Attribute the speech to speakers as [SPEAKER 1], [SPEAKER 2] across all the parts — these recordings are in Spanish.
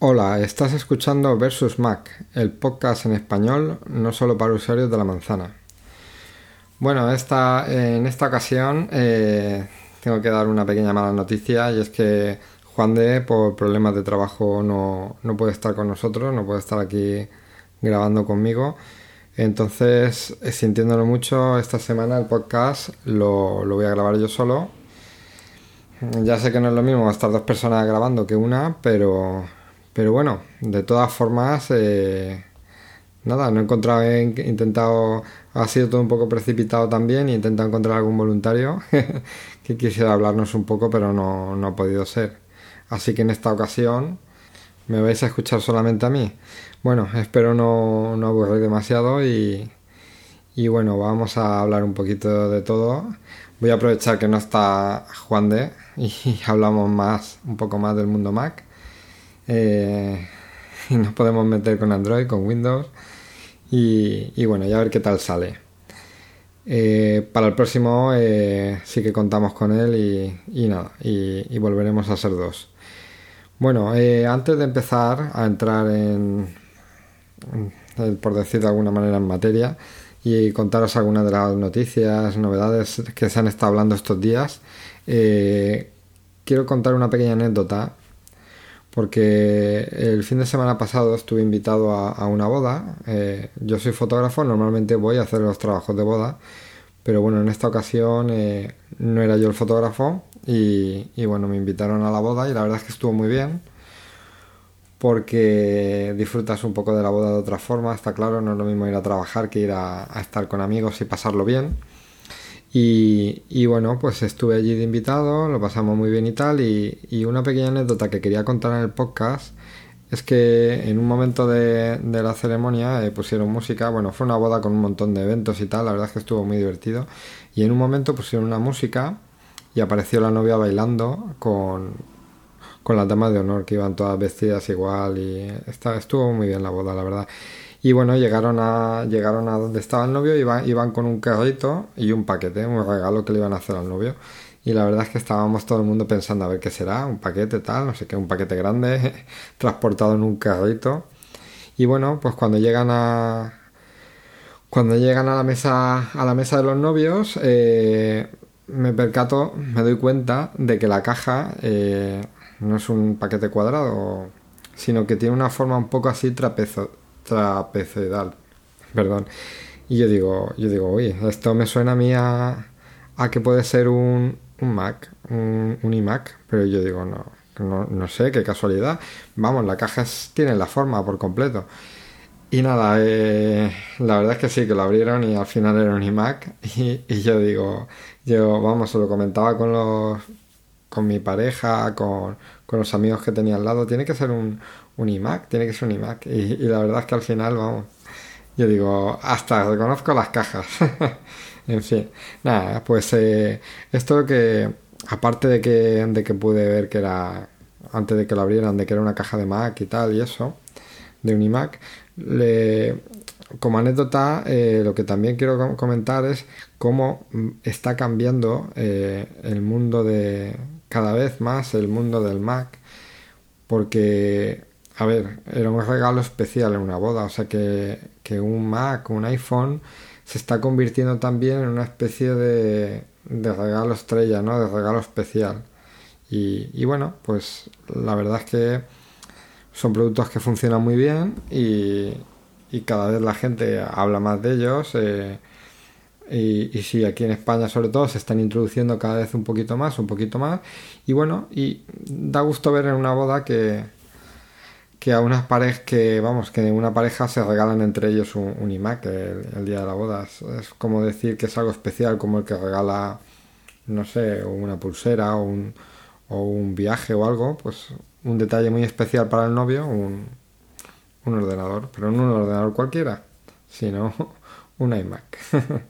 [SPEAKER 1] Hola, estás escuchando Versus Mac, el podcast en español no solo para usuarios de la manzana. Bueno, esta, en esta ocasión eh, tengo que dar una pequeña mala noticia y es que Juan de, por problemas de trabajo, no, no puede estar con nosotros, no puede estar aquí grabando conmigo. Entonces, eh, sintiéndolo mucho, esta semana el podcast lo, lo voy a grabar yo solo. Ya sé que no es lo mismo estar dos personas grabando que una, pero pero bueno, de todas formas, eh, nada, no he encontrado, he intentado, ha sido todo un poco precipitado también, he intentado encontrar algún voluntario que quisiera hablarnos un poco, pero no, no ha podido ser. Así que en esta ocasión me vais a escuchar solamente a mí. Bueno, espero no, no aburrir demasiado y, y bueno, vamos a hablar un poquito de todo. Voy a aprovechar que no está Juan de y hablamos más, un poco más del mundo Mac. Eh, y nos podemos meter con Android, con Windows. Y, bueno, ya a ver qué tal sale. Eh, para el próximo eh, sí que contamos con él y, nada, y, volveremos a ser dos. Bueno, antes de empezar a entrar en, por decir de alguna manera, en materia y contaros algunas de las noticias, novedades que se han estado hablando estos días, quiero contar una pequeña anécdota porque el fin de semana pasado estuve invitado a, una boda. Eh, yo soy fotógrafo, normalmente voy a hacer los trabajos de boda, pero bueno, en esta ocasión eh, no era yo el fotógrafo y, bueno, me invitaron a la boda y la verdad es que estuvo muy bien porque disfrutas un poco de la boda de otra forma, está claro, no es lo mismo ir a trabajar que ir a estar con amigos y pasarlo bien. Y, bueno, pues estuve allí de invitado, lo pasamos muy bien y tal. Y, una pequeña anécdota que quería contar en el podcast es que en un momento de, la ceremonia eh, pusieron música. Bueno, fue una boda con un montón de eventos y tal, la verdad es que estuvo muy divertido. Y en un momento pusieron una música y apareció la novia bailando con, con las damas de honor que iban todas vestidas igual. Y estuvo muy bien la boda, la verdad. Y bueno, llegaron a, llegaron a donde estaba el novio, iban, iban con un carrito y un paquete, un regalo que le iban a hacer al novio. Y la verdad es que estábamos todo el mundo pensando a ver qué será, un paquete tal, no sé qué, un paquete grande, transportado en un carrito. Y bueno, pues cuando llegan a. Cuando llegan a la mesa. a la mesa de los novios. Eh, me percato, me doy cuenta de que la caja eh, no es un paquete cuadrado, sino que tiene una forma un poco así trapezo, trapezoidal. Perdón. Y yo digo, yo digo, oye, esto me suena a mí a, que puede ser un, un Mac, un, iMac, pero yo digo, no, no, no, sé, qué casualidad. Vamos, la caja tiene la forma por completo. Y nada, eh, la verdad es que sí, que lo abrieron y al final era un iMac. Y, y yo digo, yo, vamos, se lo comentaba con los con mi pareja, con, con los amigos que tenía al lado, tiene que ser un, un iMac, tiene que ser un iMac. Y, la verdad es que al final, vamos, yo digo, hasta reconozco las cajas. en fin, nada, pues eh, esto que, aparte de que, de que pude ver que era, antes de que lo abrieran, de que era una caja de Mac y tal, y eso, de un iMac, le, como anécdota, eh, lo que también quiero comentar es cómo está cambiando eh, el mundo de, cada vez más, el mundo del Mac, porque a ver, era un regalo especial en una boda, o sea que, un Mac, un iPhone, se está convirtiendo también en una especie de, de regalo estrella, ¿no? De regalo especial. Y, bueno, pues la verdad es que son productos que funcionan muy bien y, cada vez la gente habla más de ellos. Eh, y, y, sí, aquí en España sobre todo se están introduciendo cada vez un poquito más, un poquito más. Y bueno, y da gusto ver en una boda que, que a unas parejas que, vamos, que una pareja se regalan entre ellos un, iMac el, día de la boda. Es, como decir que es algo especial, como el que regala, no sé, una pulsera o un, o un viaje o algo, pues un detalle muy especial para el novio, un, un ordenador, pero no un ordenador cualquiera, sino un iMac.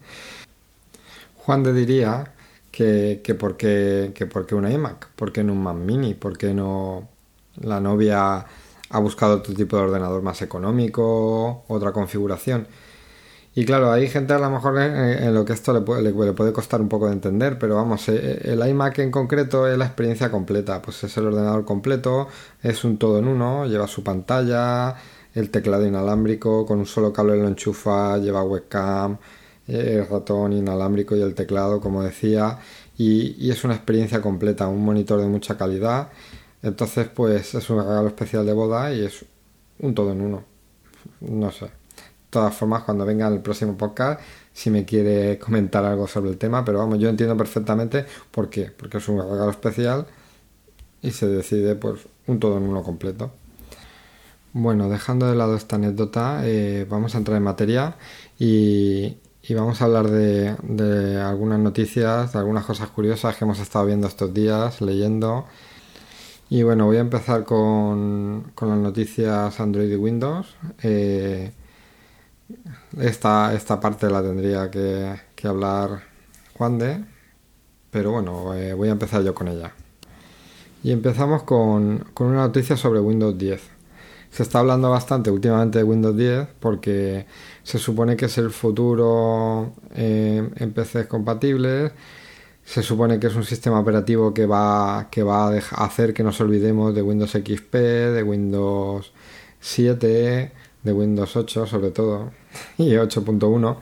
[SPEAKER 1] Juan de diría que, que, porque, que porque un iMac, porque no un Mac mini, porque no la novia ha buscado otro tipo de ordenador más económico, otra configuración. Y claro, hay gente a lo mejor en, lo que esto le puede, le, puede, costar un poco de entender, pero vamos, eh, el iMac en concreto es la experiencia completa, pues es el ordenador completo, es un todo en uno, lleva su pantalla, el teclado inalámbrico, con un solo cable lo enchufa, lleva webcam, el ratón inalámbrico y el teclado, como decía, y, y es una experiencia completa, un monitor de mucha calidad, entonces pues es un regalo especial de boda y es un todo en uno, no sé todas formas, cuando venga el próximo podcast, si me quiere comentar algo sobre el tema, pero vamos, yo entiendo perfectamente por qué, porque es un regalo especial y se decide pues un todo en uno completo. Bueno, dejando de lado esta anécdota, eh, vamos a entrar en materia y, vamos a hablar de, de, algunas noticias, de algunas cosas curiosas que hemos estado viendo estos días, leyendo. Y bueno, voy a empezar con, con las noticias Android y Windows. Eh, esta, esta parte la tendría que, hablar Juan de, pero bueno, eh, voy a empezar yo con ella. Y empezamos con, una noticia sobre Windows 10. Se está hablando bastante últimamente de Windows 10 porque se supone que es el futuro eh, en PCs compatibles. Se supone que es un sistema operativo que va, que va a hacer que nos olvidemos de Windows XP, de Windows 7, de Windows 8 sobre todo y 8.1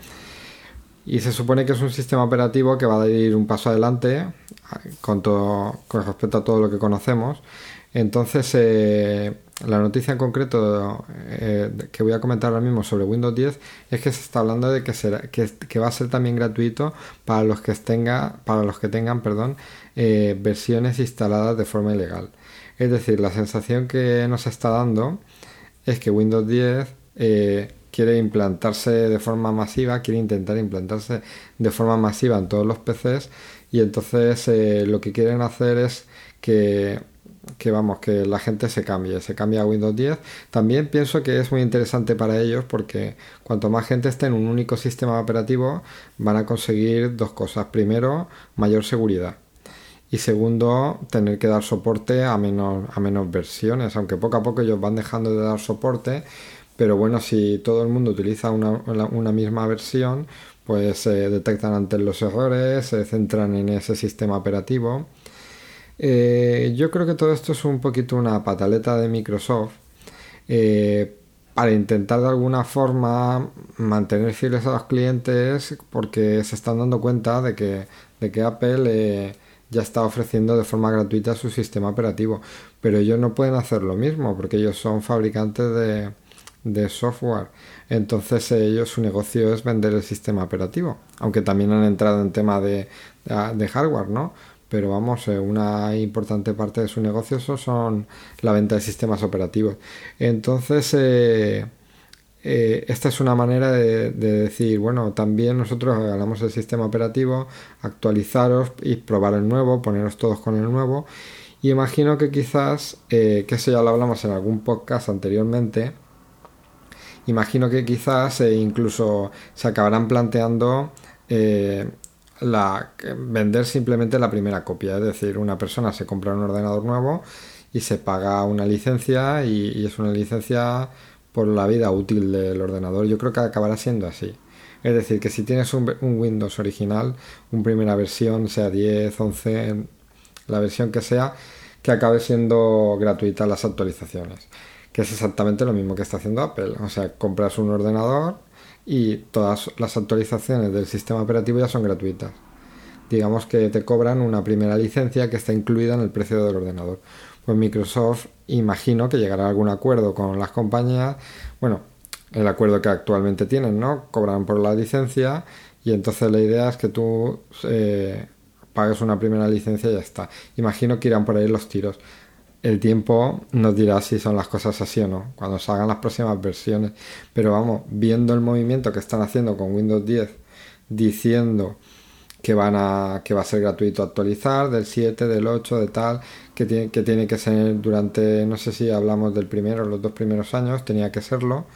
[SPEAKER 1] y se supone que es un sistema operativo que va a ir un paso adelante con, todo, con respecto a todo lo que conocemos. Entonces eh, la noticia en concreto eh, que voy a comentar ahora mismo sobre Windows 10 es que se está hablando de que, será, que, va a ser también gratuito para los que, tenga, para los que tengan perdón, eh, versiones instaladas de forma ilegal. Es decir, la sensación que nos está dando es que Windows 10 eh, quiere implantarse de forma masiva, quiere intentar implantarse de forma masiva en todos los PCs y entonces lo que quieren hacer es que, que, vamos, que la gente se cambie, se cambie a Windows 10. También pienso que es muy interesante para ellos porque cuanto más gente esté en un único sistema operativo van a conseguir dos cosas. Primero, mayor seguridad y segundo, tener que dar soporte a menos, a menos versiones, aunque poco a poco ellos van dejando de dar soporte, pero bueno, si todo el mundo utiliza una, una misma versión, pues se detectan antes los errores, se centran en ese sistema operativo. Eh, yo creo que todo esto es un poquito una pataleta de Microsoft eh, para intentar de alguna forma mantener fieles a los clientes porque se están dando cuenta de que, de que Apple... Eh, ya está ofreciendo de forma gratuita su sistema operativo. Pero ellos no pueden hacer lo mismo porque ellos son fabricantes de, de software. Entonces ellos su negocio es vender el sistema operativo. Aunque también han entrado en tema de, de, hardware, ¿no? Pero vamos, eh, una importante parte de su negocio son la venta de sistemas operativos. Entonces, eh, eh, esta es una manera de, decir, bueno, también nosotros regalamos el sistema operativo, actualizaros y probar el nuevo, poneros todos con el nuevo. Y imagino que quizás, que eso ya lo hablamos en algún podcast anteriormente, imagino que quizás incluso se acabarán planteando la, vender simplemente la primera copia, es decir, una persona se compra un ordenador nuevo y se paga una licencia y es una licencia por la vida útil del ordenador. Yo creo que acabará siendo así. Es decir, que si tienes un, Windows original, una primera versión, sea 10, 11, la versión que sea, que acabe siendo gratuita las actualizaciones. Que es exactamente lo mismo que está haciendo Apple. O sea, compras un ordenador y todas las actualizaciones del sistema operativo ya son gratuitas. Digamos que te cobran una primera licencia que está incluida en el precio del ordenador pues Microsoft imagino que llegará a algún acuerdo con las compañías, bueno, el acuerdo que actualmente tienen, ¿no? Cobran por la licencia y entonces la idea es que tú eh, pagues una primera licencia y ya está. Imagino que irán por ahí los tiros. El tiempo nos dirá si son las cosas así o no, cuando salgan las próximas versiones. Pero vamos, viendo el movimiento que están haciendo con Windows 10, diciendo que van a que va a ser gratuito actualizar del 7 del 8 de tal que tiene que tiene que ser durante no sé si hablamos del primero los dos primeros años tenía que serlo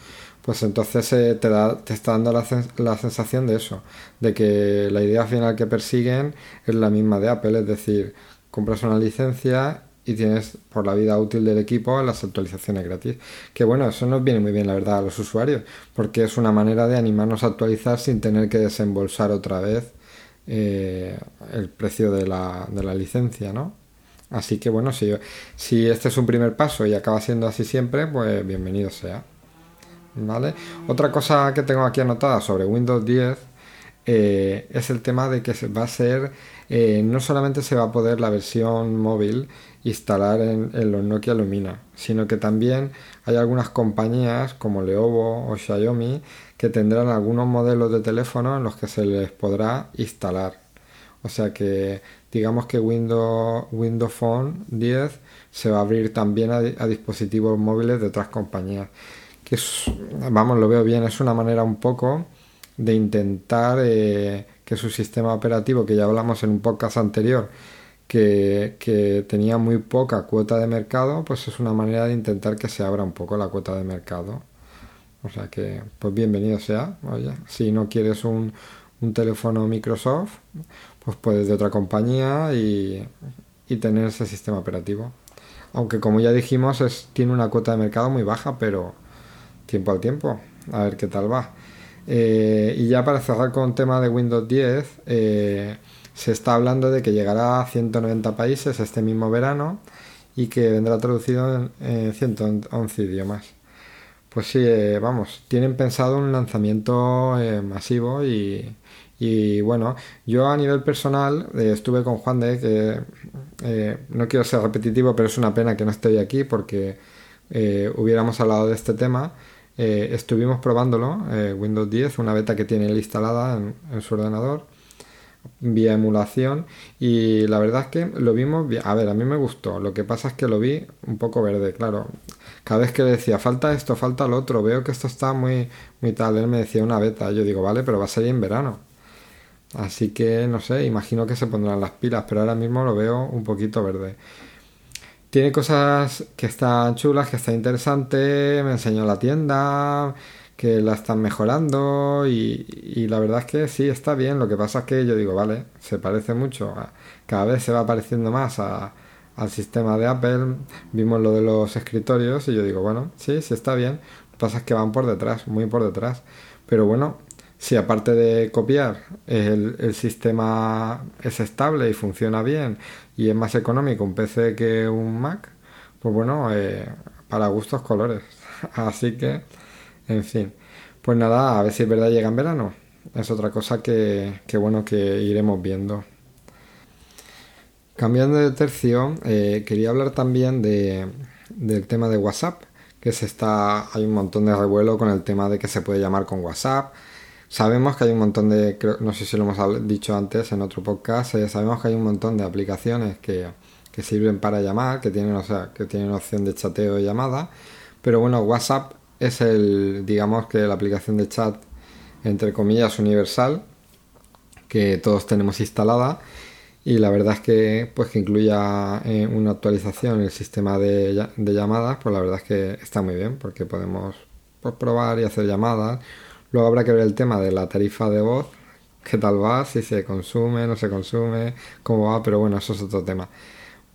[SPEAKER 1] pues entonces eh, te da te está dando la, la, sensación de eso de que la idea final que persiguen es la misma de Apple es decir compras una licencia y tienes por la vida útil del equipo las actualizaciones gratis. Que bueno, eso nos viene muy bien la verdad a los usuarios, porque es una manera de animarnos a actualizar sin tener que desembolsar otra vez eh, el precio de la, de la licencia, ¿no? Así que bueno, si, si este es un primer paso y acaba siendo así siempre, pues bienvenido sea. ¿Vale? Otra cosa que tengo aquí anotada sobre Windows 10 eh, es el tema de que va a ser, eh, no solamente se va a poder la versión móvil instalar en, los Nokia Lumina, sino que también hay algunas compañías como Leovo o Xiaomi que tendrán algunos modelos de teléfono en los que se les podrá instalar. O sea que digamos que Windows, Windows Phone 10 se va a abrir también a, dispositivos móviles de otras compañías. Que vamos, lo veo bien, es una manera un poco de intentar eh, que su sistema operativo, que ya hablamos en un podcast anterior, que, tenía muy poca cuota de mercado, pues es una manera de intentar que se abra un poco la cuota de mercado. O sea que, pues bienvenido sea. Oye, si no quieres un, un teléfono Microsoft, pues puedes de otra compañía y, tener ese sistema operativo. Aunque como ya dijimos, es, tiene una cuota de mercado muy baja, pero tiempo al tiempo, a ver qué tal va. Eh, y ya para cerrar con tema de Windows 10, eh, se está hablando de que llegará a 190 países este mismo verano y que vendrá traducido en, 111 idiomas. Pues sí, eh, vamos, tienen pensado un lanzamiento masivo y, y bueno, yo a nivel personal eh, estuve con Juan de, que eh, no quiero ser repetitivo, pero es una pena que no esté aquí porque eh, hubiéramos hablado de este tema. estuvimos probándolo, Windows 10, una beta que tiene él instalada en, su ordenador vía emulación y la verdad es que lo vimos. A ver, a mí me gustó, lo que pasa es que lo vi un poco verde, claro. Cada vez que decía falta esto, falta lo otro, veo que esto está muy, muy tal, él me decía una beta, yo digo, vale, pero va a salir en verano. Así que no sé, imagino que se pondrán las pilas, pero ahora mismo lo veo un poquito verde. Tiene cosas que están chulas, que está interesante, me enseñó la tienda, que la están mejorando y, la verdad es que sí, está bien. Lo que pasa es que yo digo, vale, se parece mucho, cada vez se va pareciendo más al sistema de Apple. Vimos lo de los escritorios y yo digo, bueno, sí, sí está bien. Lo que pasa es que van por detrás, muy por detrás. Pero bueno, si aparte de copiar el, sistema es estable y funciona bien y es más económico un PC que un Mac, pues bueno, eh, para gustos colores. Así que, en fin, pues nada, a ver si es verdad llega en verano. Es otra cosa que, bueno que iremos viendo. Cambiando de tercio, eh, quería hablar también de, del tema de WhatsApp, que se está, hay un montón de revuelo con el tema de que se puede llamar con WhatsApp Sabemos que hay un montón de, no sé si lo hemos dicho antes en otro podcast, eh, sabemos que hay un montón de aplicaciones que, sirven para llamar, que tienen, o sea, que tienen opción de chateo y llamada, pero bueno, WhatsApp es el, digamos que la aplicación de chat, entre comillas, universal, que todos tenemos instalada y la verdad es que pues que incluya eh, una actualización el sistema de, llamadas pues la verdad es que está muy bien porque podemos pues, probar y hacer llamadas Luego habrá que ver el tema de la tarifa de voz, qué tal va, si se consume, no se consume, cómo va, pero bueno, eso es otro tema.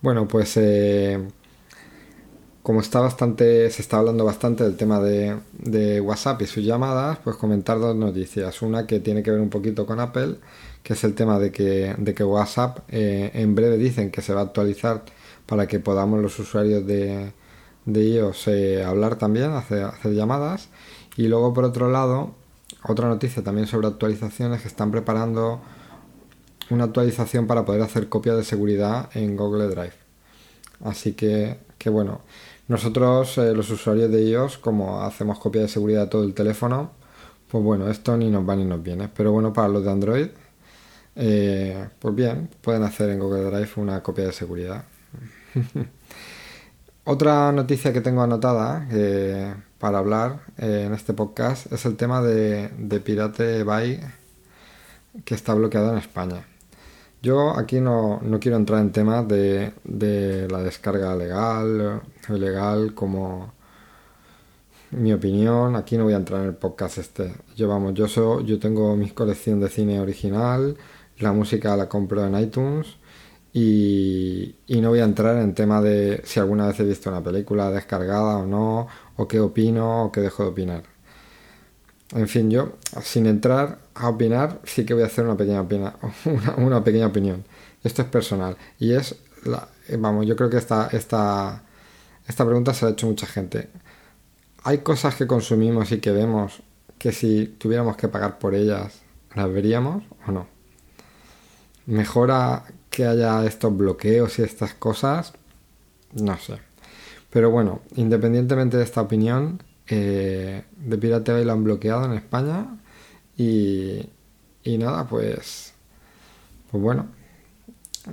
[SPEAKER 1] Bueno, pues eh, como está bastante, se está hablando bastante del tema de, WhatsApp y sus llamadas, pues comentar dos noticias. Una que tiene que ver un poquito con Apple, que es el tema de que, de que WhatsApp eh, en breve dicen que se va a actualizar para que podamos los usuarios de, de iOS eh, hablar también, hacer, hacer llamadas. Y luego por otro lado, otra noticia también sobre actualizaciones que están preparando una actualización para poder hacer copia de seguridad en Google Drive. Así que, que bueno, nosotros eh, los usuarios de iOS, como hacemos copia de seguridad de todo el teléfono, pues bueno, esto ni nos va ni nos viene. Pero bueno, para los de Android, eh, pues bien, pueden hacer en Google Drive una copia de seguridad. Otra noticia que tengo anotada eh, para hablar en este podcast es el tema de, Pirate Bay que está bloqueado en España. Yo aquí no, quiero entrar en temas de, la descarga legal o ilegal como mi opinión. Aquí no voy a entrar en el podcast este. Yo yo, yo tengo mi colección de cine original, la música la compro en iTunes y, y, no voy a entrar en tema de si alguna vez he visto una película descargada o no, o qué opino o qué dejo de opinar. En fin, yo, sin entrar a opinar, sí que voy a hacer una pequeña, una, una pequeña opinión. Esto es personal. Y es, la, vamos, yo creo que esta, esta, esta pregunta se ha hecho mucha gente. Hay cosas que consumimos y que vemos que si tuviéramos que pagar por ellas, ¿las veríamos o no? ¿Mejora que haya estos bloqueos y estas cosas? No sé. Pero bueno, independientemente de esta opinión, eh, de Pirate Bay lo han bloqueado en España y, y nada, pues, pues bueno,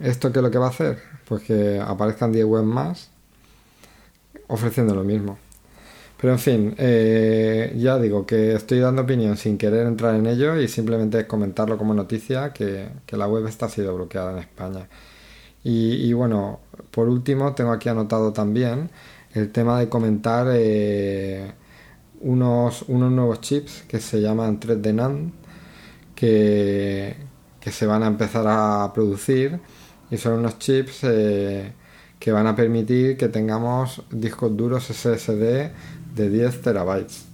[SPEAKER 1] ¿esto qué es lo que va a hacer? Pues que aparezcan 10 webs más ofreciendo lo mismo. Pero en fin, eh, ya digo que estoy dando opinión sin querer entrar en ello y simplemente comentarlo como noticia que, la web está sido bloqueada en España. Y, bueno, por último tengo aquí anotado también el tema de comentar eh, unos, unos nuevos chips que se llaman 3D NAND que, que se van a empezar a producir y son unos chips eh, que van a permitir que tengamos discos duros SSD de 10 terabytes.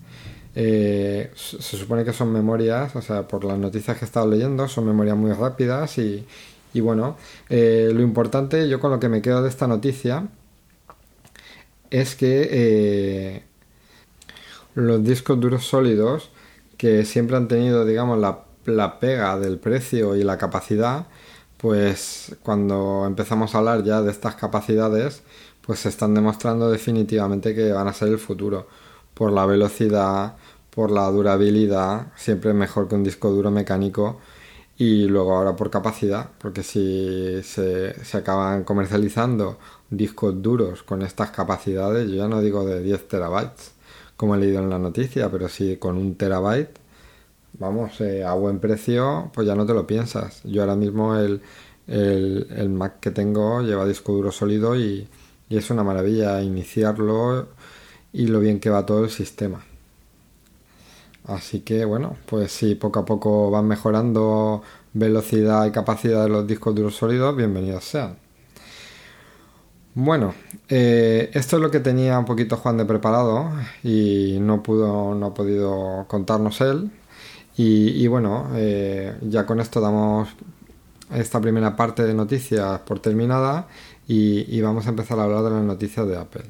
[SPEAKER 1] Eh, se supone que son memorias, o sea, por las noticias que he estado leyendo, son memorias muy rápidas y, y bueno, eh, lo importante, yo con lo que me quedo de esta noticia, es que los discos duros sólidos, que siempre han tenido, digamos, la, pega del precio y la capacidad, pues cuando empezamos a hablar ya de estas capacidades, pues se están demostrando definitivamente que van a ser el futuro. Por la velocidad, por la durabilidad, siempre mejor que un disco duro mecánico. Y luego ahora por capacidad, porque si se, se acaban comercializando discos duros con estas capacidades, yo ya no digo de 10 terabytes, como he leído en la noticia, pero si con un terabyte, vamos, eh, a buen precio, pues ya no te lo piensas. Yo ahora mismo el, el, el Mac que tengo lleva disco duro sólido y, y es una maravilla iniciarlo y lo bien que va todo el sistema. Así que bueno, pues si poco a poco van mejorando velocidad y capacidad de los discos duros sólidos, bienvenidos sean. Bueno, eh, esto es lo que tenía un poquito Juan de preparado y no pudo, no ha podido contarnos él. Y, bueno, eh, ya con esto damos esta primera parte de noticias por terminada y, vamos a empezar a hablar de las noticias de Apple.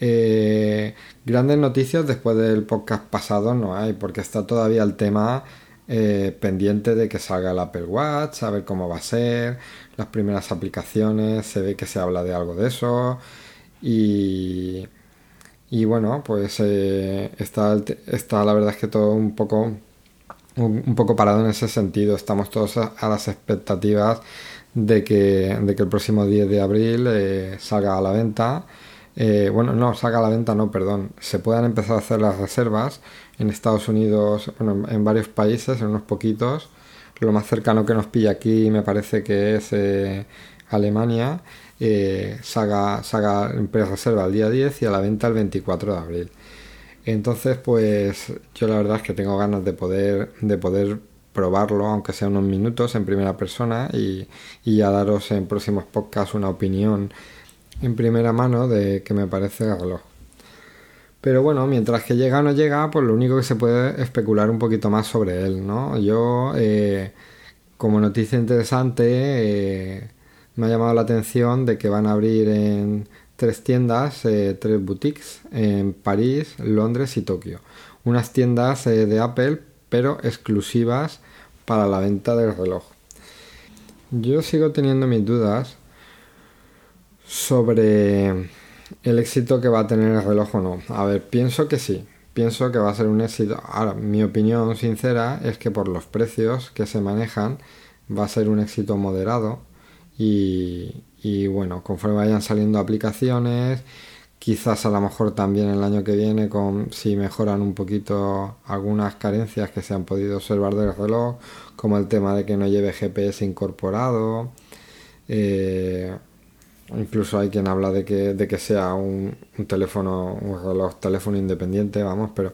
[SPEAKER 1] Eh, grandes noticias después del podcast pasado no hay, porque está todavía el tema eh, pendiente de que salga el Apple Watch, a ver cómo va a ser, las primeras aplicaciones, se ve que se habla de algo de eso y, y bueno, pues eh, está, está la verdad es que todo un poco un, poco parado en ese sentido, estamos todos a las expectativas de que, de que el próximo 10 de abril eh, salga a la venta. Eh, bueno, no, salga a la venta, no, perdón. Se puedan empezar a hacer las reservas en Estados Unidos, bueno, en varios países, en unos poquitos. Lo más cercano que nos pilla aquí me parece que es eh, Alemania. salga, salga en reserva el día 10 y a la venta el 24 de abril. Entonces, pues yo la verdad es que tengo ganas de poder, de poder probarlo, aunque sea unos minutos en primera persona y, y ya daros en próximos podcasts una opinión en primera mano de que me parece el reloj. Pero bueno, mientras que llega o no llega, pues lo único que se puede especular un poquito más sobre él, ¿no? Yo, eh, como noticia interesante, eh, me ha llamado la atención de que van a abrir en tres tiendas, eh, tres boutiques, en París, Londres y Tokio. Unas tiendas de Apple pero exclusivas para la venta del reloj. Yo sigo teniendo mis dudas sobre el éxito que va a tener el reloj o no. A ver, pienso que sí, pienso que va a ser un éxito. Ahora, mi opinión sincera es que por los precios que se manejan va a ser un éxito moderado y, y bueno, conforme vayan saliendo aplicaciones Quizás a lo mejor también el año que viene, con, si mejoran un poquito algunas carencias que se han podido observar del reloj, como el tema de que no lleve GPS incorporado. Eh, incluso hay quien habla de que, de que sea un, teléfono, un reloj teléfono independiente, vamos, pero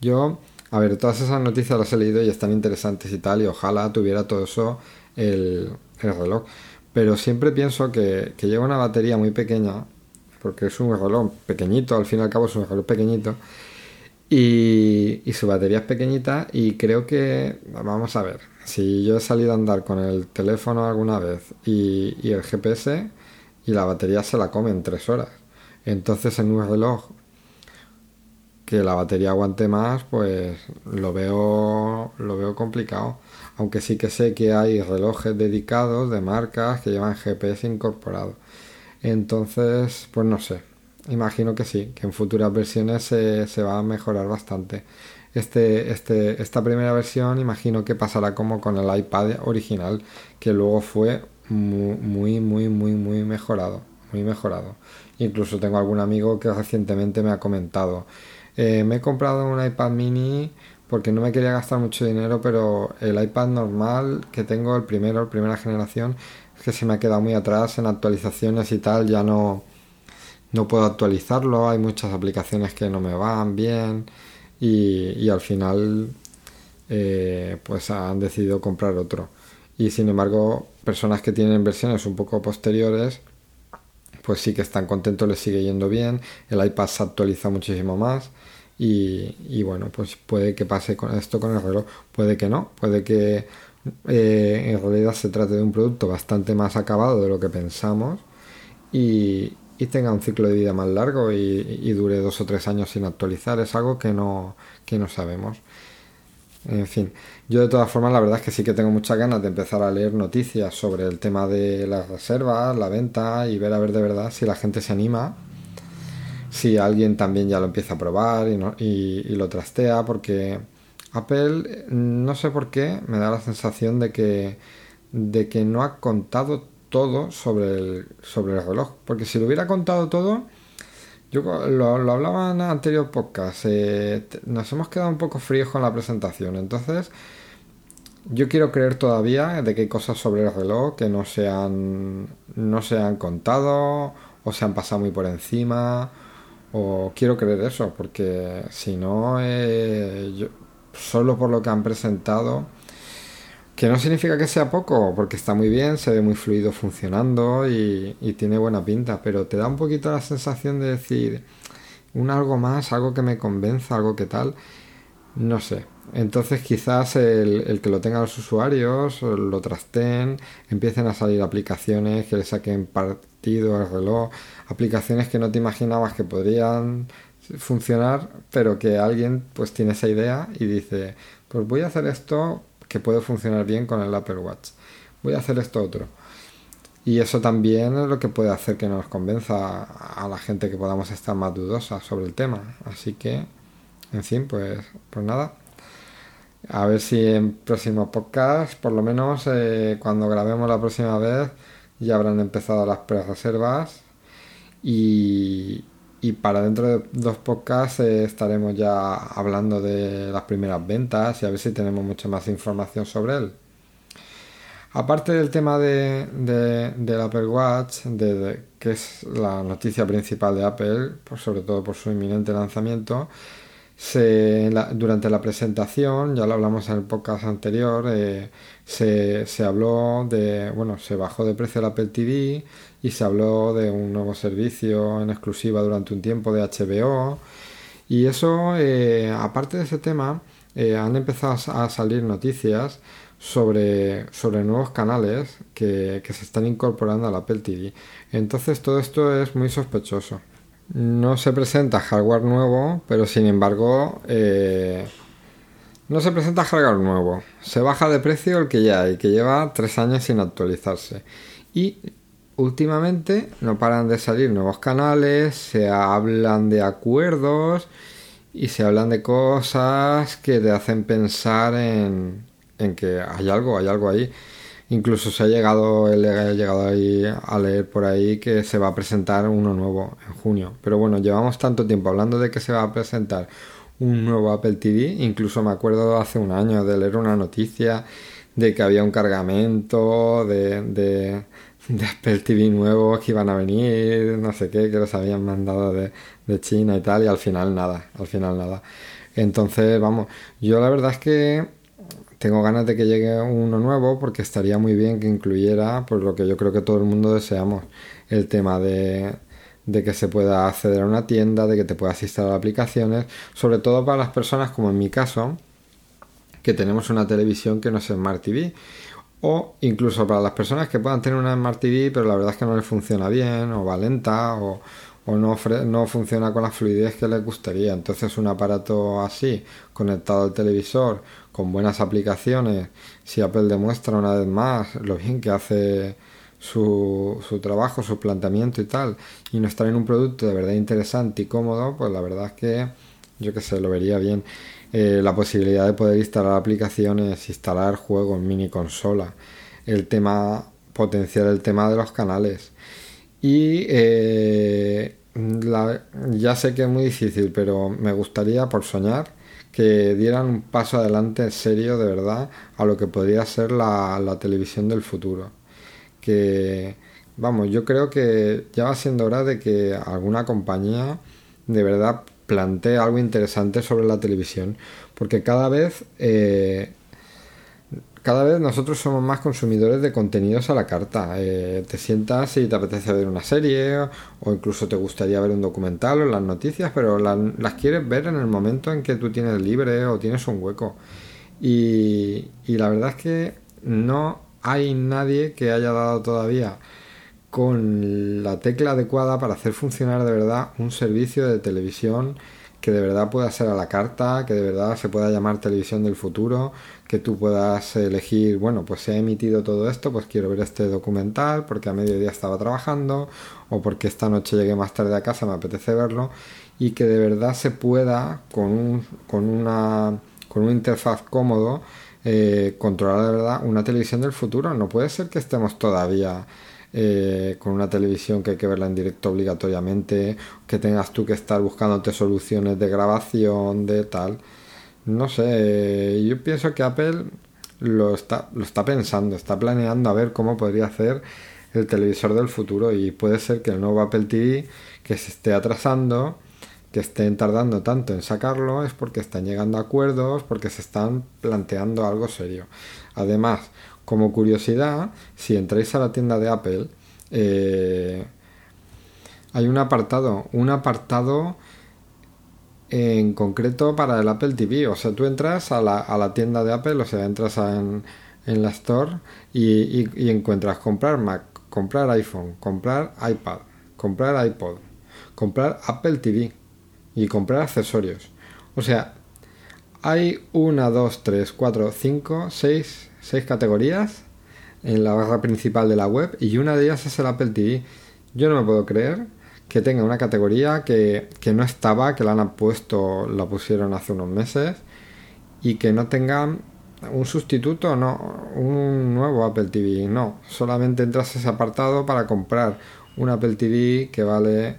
[SPEAKER 1] yo, a ver, todas esas noticias las he leído y están interesantes y tal, y ojalá tuviera todo eso el, el reloj. pero siempre pienso que, que lleva una batería muy pequeña, porque es un reloj pequeñito, al fin y al cabo es un reloj pequeñito, y, y, su batería es pequeñita y creo que, vamos a ver, si yo he salido a andar con el teléfono alguna vez y, y el GPS y la batería se la come en tres horas, entonces en un reloj que la batería aguante más, pues lo veo, lo veo complicado. Aunque sí que sé que hay relojes dedicados de marcas que llevan GPS incorporado. Entonces, pues no sé. Imagino que sí, que en futuras versiones se, se va a mejorar bastante. Este, este, esta primera versión imagino que pasará como con el iPad original, que luego fue muy, muy, muy, muy, mejorado. Muy mejorado. Incluso tengo algún amigo que recientemente me ha comentado eh, me he comprado un iPad mini porque no me quería gastar mucho dinero, pero el iPad normal que tengo, el primero, el primera generación, es que se me ha quedado muy atrás en actualizaciones y tal, ya no, no puedo actualizarlo, hay muchas aplicaciones que no me van bien y, al final eh, pues han decidido comprar otro. Y sin embargo, personas que tienen versiones un poco posteriores, pues sí que están contentos, les sigue yendo bien, el iPad se actualiza muchísimo más y, bueno, pues puede que pase con esto con el reloj, puede que no, puede que eh, en realidad se trate de un producto bastante más acabado de lo que pensamos y, tenga un ciclo de vida más largo y, dure dos o tres años sin actualizar, es algo que no, que no sabemos. En fin, yo de todas formas la verdad es que sí que tengo muchas ganas de empezar a leer noticias sobre el tema de las reservas, la venta y ver a ver de verdad si la gente se anima si alguien también ya lo empieza a probar y, lo trastea, porque Apple, no sé por qué, me da la sensación de que, de que no ha contado todo sobre el, sobre el reloj. Porque si lo hubiera contado todo, yo lo, lo hablaba en el anterior podcast, eh, nos hemos quedado un poco fríos con la presentación. Entonces, yo quiero creer todavía de que hay cosas sobre el reloj que no se han, no se han contado o se han pasado muy por encima o quiero creer eso, porque si no, eh, solo por lo que han presentado, que no significa que sea poco, porque está muy bien, se ve muy fluido funcionando y, tiene buena pinta, pero te da un poquito la sensación de decir un algo más, algo que me convenza, algo que tal, no sé. Entonces quizás el, que lo tengan los usuarios, lo trasten, empiecen a salir aplicaciones que le saquen partido al reloj, aplicaciones que no te imaginabas que podrían funcionar, pero que alguien pues tiene esa idea y dice, pues voy a hacer esto que puede funcionar bien con el Apple Watch, voy a hacer esto otro. Y eso también es lo que puede hacer que nos convenza a la gente que podamos estar más dudosa sobre el tema. Así que, en fin, pues, pues nada. A ver si en próximo podcast, por lo menos eh, cuando grabemos la próxima vez, ya habrán empezado las pre-reservas y, para dentro de dos podcasts eh, estaremos ya hablando de las primeras ventas y a ver si tenemos mucha más información sobre él. Aparte del tema de, del Apple Watch, de, que es la noticia principal de Apple, pues sobre todo por su inminente lanzamiento, se, durante la presentación, ya lo hablamos en el podcast anterior, eh, se, se, habló de, bueno, se bajó de precio el Apple TV y se habló de un nuevo servicio en exclusiva durante un tiempo de HBO. Y eso, eh, aparte de ese tema, eh, han empezado a salir noticias sobre, sobre nuevos canales que, que se están incorporando al Apple TV. Entonces todo esto es muy sospechoso. No se presenta hardware nuevo, pero sin embargo eh, no se presenta hardware nuevo. Se baja de precio el que ya hay, que lleva tres años sin actualizarse. Y últimamente no paran de salir nuevos canales, se hablan de acuerdos y se hablan de cosas que te hacen pensar en, en que hay algo, hay algo ahí. Incluso se ha llegado, he llegado ahí a leer por ahí que se va a presentar uno nuevo en junio. Pero bueno, llevamos tanto tiempo hablando de que se va a presentar un nuevo Apple TV. Incluso me acuerdo hace un año de leer una noticia de que había un cargamento de, de, Apple TV nuevos que iban a venir, no sé qué, que los habían mandado de, de China y tal, y al final nada, al final nada. Entonces, vamos, yo la verdad es que tengo ganas de que llegue uno nuevo porque estaría muy bien que incluyera, por lo que yo creo que todo el mundo deseamos, el tema de, de que se pueda acceder a una tienda, de que te puedas instalar aplicaciones, sobre todo para las personas como en mi caso, que tenemos una televisión que no es Smart TV, o incluso para las personas que puedan tener una Smart TV, pero la verdad es que no les funciona bien, o va lenta, o, o no, no funciona con la fluidez que les gustaría. Entonces un aparato así, conectado al televisor, con buenas aplicaciones, si Apple demuestra una vez más lo bien que hace su, su trabajo, su planteamiento y tal, y nos traen un producto de verdad interesante y cómodo, pues la verdad es que yo que sé, lo vería bien. Eh, la posibilidad de poder instalar aplicaciones, instalar juegos, mini consola, el tema, potenciar el tema de los canales. Y eh, ya sé que es muy difícil, pero me gustaría, por soñar, que dieran un paso adelante serio de verdad a lo que podría ser la, la televisión del futuro. Que, vamos, yo creo que ya va siendo hora de que alguna compañía de verdad plantee algo interesante sobre la televisión, porque cada vez, eh, cada vez nosotros somos más consumidores de contenidos a la carta. Eh, te sientas y te apetece ver una serie o incluso te gustaría ver un documental o las noticias, pero las quieres ver en el momento en que tú tienes libre o tienes un hueco. Y, y la verdad es que no hay nadie que haya dado todavía con la tecla adecuada para hacer funcionar de verdad un servicio de televisión que de verdad pueda ser a la carta, que de verdad se pueda llamar televisión del futuro, que tú puedas elegir, bueno, pues se ha emitido todo esto, pues quiero ver este documental porque a mediodía estaba trabajando o porque esta noche llegué más tarde a casa, me apetece verlo y que de verdad se pueda con un, con una, con una interfaz cómodo eh, controlar de verdad una televisión del futuro. No puede ser que estemos todavía eh, con una televisión que hay que verla en directo obligatoriamente, que tengas tú que estar buscándote soluciones de grabación, de tal. No sé, yo pienso que Apple lo está, lo está pensando, está planeando a ver cómo podría hacer el televisor del futuro y puede ser que el nuevo Apple TV que se esté atrasando que estén tardando tanto en sacarlo es porque están llegando a acuerdos, porque se están planteando algo serio. Además, como curiosidad, si entráis a la tienda de Apple, eh, hay un apartado, un apartado en concreto para el Apple TV. O sea, tú entras a la, a la tienda de Apple, o sea, entras en, en la Store y, y encuentras comprar Mac, comprar iPhone, comprar iPad, comprar iPod, comprar Apple TV y comprar accesorios. O sea, hay una, dos, tres, cuatro, cinco, seis, seis categorías en la barra principal de la web y una de ellas es el Apple TV. Yo no me puedo creer que tenga una categoría que, que no estaba, que la han puesto, la pusieron hace unos meses y que no tengan un sustituto, no, un nuevo Apple TV, no, solamente entras a ese apartado para comprar un Apple TV que vale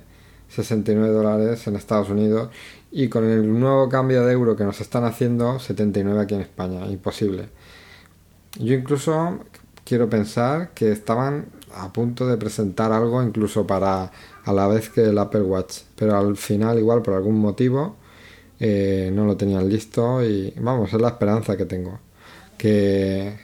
[SPEAKER 1] 69 dólares en Estados Unidos y con el nuevo cambio de euro que nos están haciendo 79 aquí en España, imposible. Yo incluso quiero pensar que estaban a punto de presentar algo incluso para a la vez que el Apple Watch, pero al final igual por algún motivo eh, no lo tenían listo y vamos, es la esperanza que tengo. Que,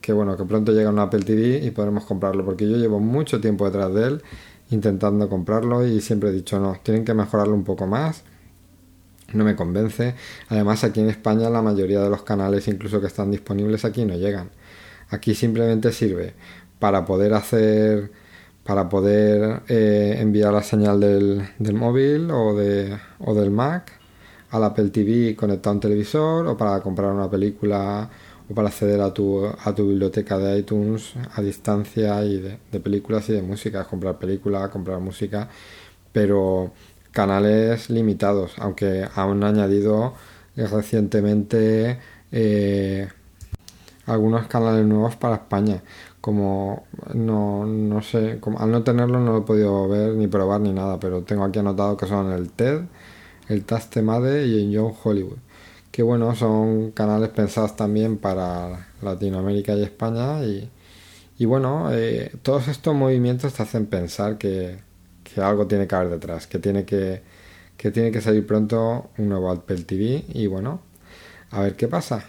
[SPEAKER 1] que bueno, que pronto llega un Apple TV y podremos comprarlo, porque yo llevo mucho tiempo detrás de él intentando comprarlo y siempre he dicho no, tienen que mejorarlo un poco más. No me convence. Además aquí en España la mayoría de los canales incluso que están disponibles aquí no llegan. Aquí simplemente sirve para poder hacer para poder eh, enviar la señal del, del móvil o, de, o del Mac al Apple TV conectado a un televisor o para comprar una película o para acceder a tu, a tu biblioteca de iTunes a distancia y de, películas y de música, comprar películas, comprar música, pero canales limitados, aunque han añadido recientemente eh, algunos canales nuevos para España. Como no, no sé, como, al no tenerlo no lo he podido ver ni probar ni nada, pero tengo aquí anotado que son el TED, el Tastemade y el Young Hollywood que bueno, son canales pensados también para Latinoamérica y España y, bueno, eh, todos estos movimientos te hacen pensar que, algo tiene que haber detrás, que tiene que, que tiene que salir pronto un nuevo Apple TV y bueno, a ver qué pasa.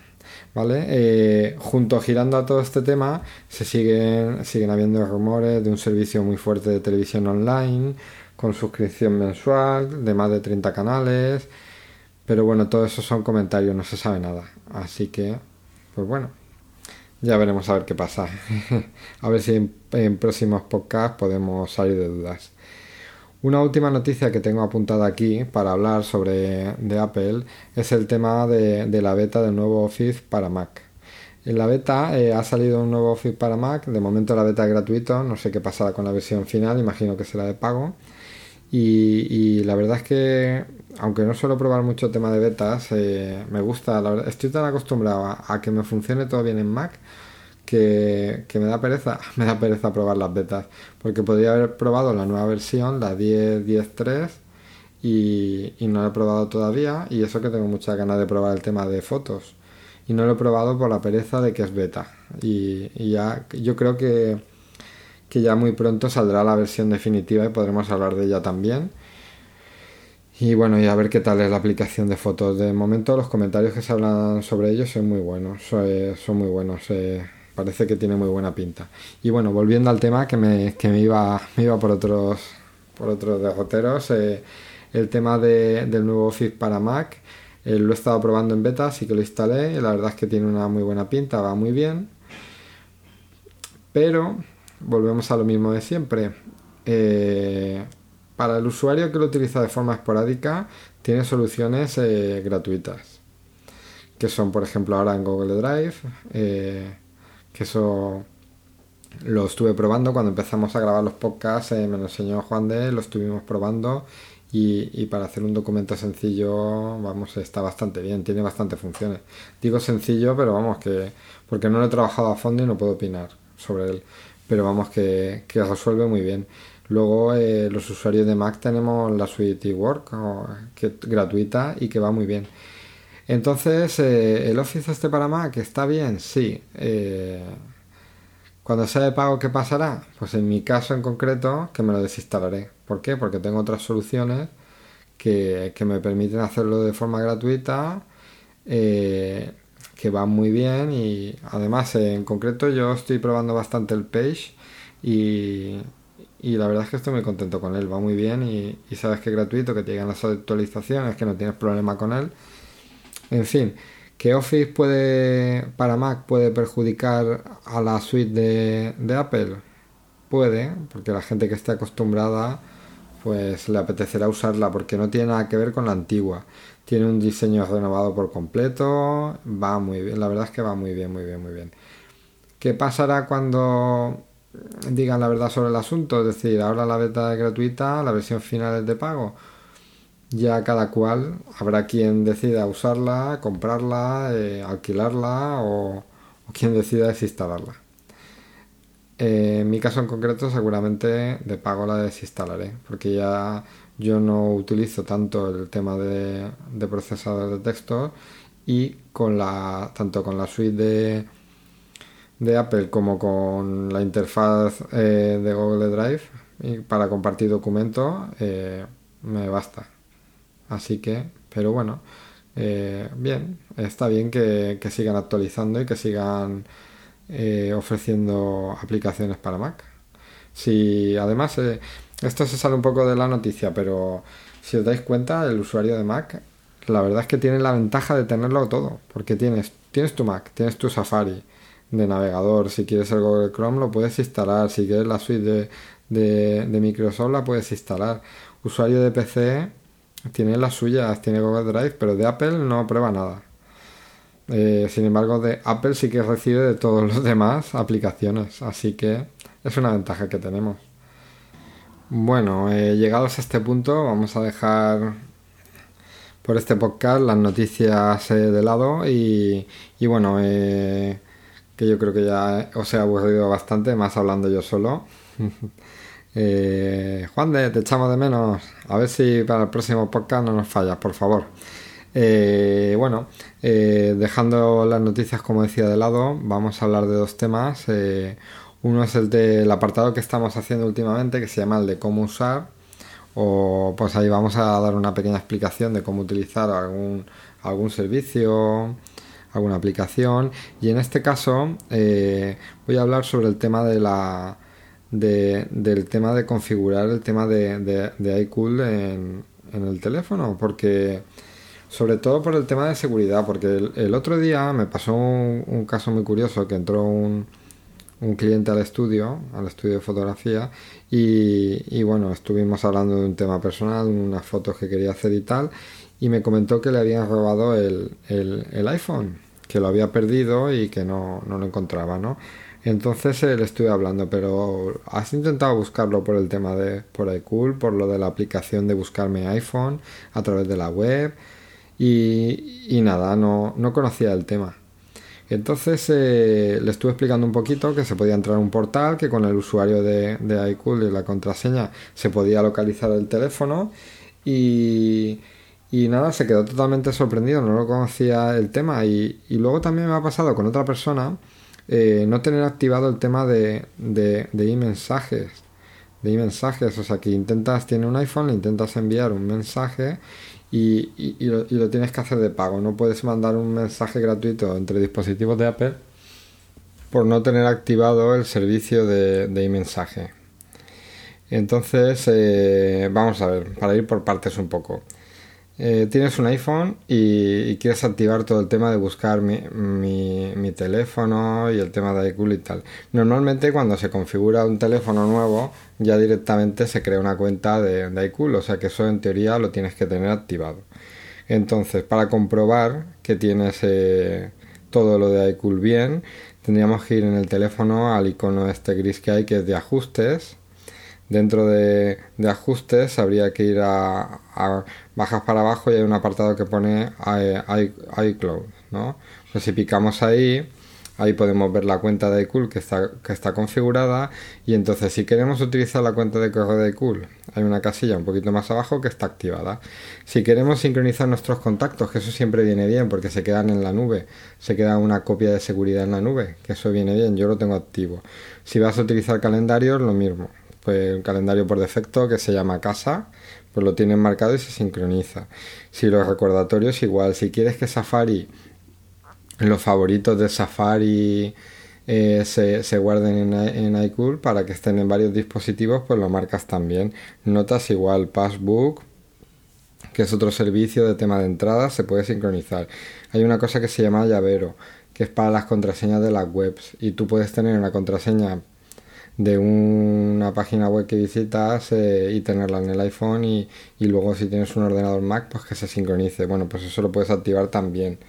[SPEAKER 1] ¿vale? Eh, junto girando a todo este tema, se siguen, siguen habiendo rumores de un servicio muy fuerte de televisión online, con suscripción mensual, de más de 30 canales, pero bueno, todo eso son comentarios, no se sabe nada. Así que, pues bueno, ya veremos a ver qué pasa. a ver si en, próximos podcasts podemos salir de dudas. Una última noticia que tengo apuntada aquí para hablar sobre de Apple es el tema de, la beta del nuevo Office para Mac. En la beta eh, ha salido un nuevo Office para Mac, de momento la beta es gratuito, no sé qué pasará con la versión final, imagino que será de pago. Y, la verdad es que, aunque no suelo probar mucho tema de betas, eh, me gusta, estoy tan acostumbrado a, que me funcione todo bien en Mac que, me da pereza, me da pereza probar las betas, porque podría haber probado la nueva versión, la 10, 10.3, y, y no la he probado todavía, y eso que tengo muchas ganas de probar el tema de fotos. Y no lo he probado por la pereza de que es beta. Y, ya, yo creo que que ya muy pronto saldrá la versión definitiva y podremos hablar de ella también. Y bueno, y a ver qué tal es la aplicación de fotos. De momento los comentarios que se hablan sobre ello son muy buenos, son, muy buenos. Eh, parece que tiene muy buena pinta. Y bueno, volviendo al tema que me, que me, iba, me iba por otros, por otros derroteros, eh, el tema de, del nuevo Office para Mac. Eh, lo he estado probando en beta, así que lo instalé. Y la verdad es que tiene una muy buena pinta, va muy bien. Pero volvemos a lo mismo de siempre. Eh, para el usuario que lo utiliza de forma esporádica, tiene soluciones gratuitas. Que son, por ejemplo, ahora en Google Drive. Que eso lo estuve probando cuando empezamos a grabar los podcasts. me lo enseñó Juan de, lo estuvimos probando. Y, y, para hacer un documento sencillo, vamos, está bastante bien, tiene bastantes funciones. Digo sencillo, pero vamos, que porque no lo he trabajado a fondo y no puedo opinar sobre él pero vamos que, resuelve muy bien. Luego eh, los usuarios de Mac tenemos la suite eWork, que es gratuita y que va muy bien. Entonces, eh, ¿el Office este para Mac está bien? Sí. Eh, cuando sea de pago, ¿qué pasará? Pues en mi caso en concreto, que me lo desinstalaré. ¿Por qué? Porque tengo otras soluciones que, que me permiten hacerlo de forma gratuita que va muy bien y además en concreto yo estoy probando bastante el Page y, la verdad es que estoy muy contento con él, va muy bien y, sabes que es gratuito, que te llegan las actualizaciones, que no tienes problema con él. En fin, que Office puede para Mac puede perjudicar a la suite de, Apple. Puede, porque la gente que esté acostumbrada pues le apetecerá usarla porque no tiene nada que ver con la antigua. Tiene un diseño renovado por completo, va muy bien, la verdad es que va muy bien, muy bien, muy bien. ¿Qué pasará cuando digan la verdad sobre el asunto? Es decir, ahora la beta es gratuita, la versión final es de pago. Ya cada cual habrá quien decida usarla, comprarla, eh, alquilarla o, quien decida desinstalarla. Eh, en mi caso en concreto seguramente de pago la desinstalaré porque ya yo no utilizo tanto el tema de, procesador de texto y con la tanto con la suite de, Apple como con la interfaz eh, de Google Drive para compartir documentos eh, me basta así que pero bueno bien está bien que sigan actualizando y que sigan eh, ofreciendo aplicaciones para Mac. Si además, eh, esto se sale un poco de la noticia, pero si os dais cuenta, el usuario de Mac, la verdad es que tiene la ventaja de tenerlo todo, porque tienes, tienes tu Mac, tienes tu Safari de navegador, si quieres el Google Chrome lo puedes instalar, si quieres la suite de, de, Microsoft la puedes instalar. Usuario de PC tiene las suyas, tiene Google Drive, pero de Apple no prueba nada. Eh, sin embargo, de Apple sí que recibe de todos los demás aplicaciones, así que es una ventaja que tenemos. Bueno, eh, llegados a este punto, vamos a dejar por este podcast las noticias eh, de lado y, bueno, que yo creo que ya os he aburrido bastante, más hablando yo solo. Juan de, te echamos de menos. A ver si para el próximo podcast no nos fallas, por favor. Eh, bueno, eh, dejando las noticias como decía de lado, vamos a hablar de dos temas. Eh, uno es el del apartado que estamos haciendo últimamente, que se llama el de cómo usar. O pues ahí vamos a dar una pequeña explicación de cómo utilizar algún, algún servicio, alguna aplicación. Y en este caso eh, voy a hablar sobre el tema de la de, del tema de configurar el tema de, de, iCool en, el teléfono, porque sobre todo por el tema de seguridad, porque el, otro día me pasó un, caso muy curioso que entró un, un cliente al estudio, al estudio de fotografía, y, y, bueno, estuvimos hablando de un tema personal, unas fotos que quería hacer y tal, y me comentó que le habían robado el, el, el iPhone, que lo había perdido y que no, no lo encontraba, ¿no? Entonces eh, le estuve hablando, pero has intentado buscarlo por el tema de por iCool, por lo de la aplicación de buscarme iPhone a través de la web y, nada, no, no conocía el tema. Entonces eh, le estuve explicando un poquito que se podía entrar a un portal, que con el usuario de, de iCool y la contraseña se podía localizar el teléfono y, y nada, se quedó totalmente sorprendido, no lo conocía el tema y, y luego también me ha pasado con otra persona eh, no tener activado el tema de, de, de mensajes de mensajes o sea que intentas, tiene un iPhone, intentas enviar un mensaje y, y, lo, tienes que hacer de pago. No puedes mandar un mensaje gratuito entre dispositivos de Apple por no tener activado el servicio de, de mensaje. Entonces, eh, vamos a ver, para ir por partes un poco. Eh, tienes un iPhone y, quieres activar todo el tema de buscar mi, mi, teléfono y el tema de iCool y tal. Normalmente cuando se configura un teléfono nuevo ya directamente se crea una cuenta de, de iCool, o sea que eso en teoría lo tienes que tener activado. Entonces, para comprobar que tienes eh, todo lo de iCool bien, tendríamos que ir en el teléfono al icono este gris que hay que es de ajustes Dentro de, ajustes habría que ir a, bajas para abajo y hay un apartado que pone iCloud, ¿no? Pues si picamos ahí, ahí podemos ver la cuenta de iCool que está, que está configurada y entonces si queremos utilizar la cuenta de correo de iCool, hay una casilla un poquito más abajo que está activada. Si queremos sincronizar nuestros contactos, que eso siempre viene bien porque se quedan en la nube, se queda una copia de seguridad en la nube, que eso viene bien, yo lo tengo activo. Si vas a utilizar calendarios, lo mismo pues un calendario por defecto que se llama casa, pues lo tienes marcado y se sincroniza. Si los recordatorios igual, si quieres que Safari, los favoritos de Safari eh, se, se, guarden en, en iCool para que estén en varios dispositivos, pues lo marcas también. Notas igual, Passbook, que es otro servicio de tema de entrada, se puede sincronizar. Hay una cosa que se llama llavero, que es para las contraseñas de las webs y tú puedes tener una contraseña de una página web que visitas eh, y tenerla en el iPhone y, y, luego si tienes un ordenador Mac pues que se sincronice. Bueno, pues eso lo puedes activar también.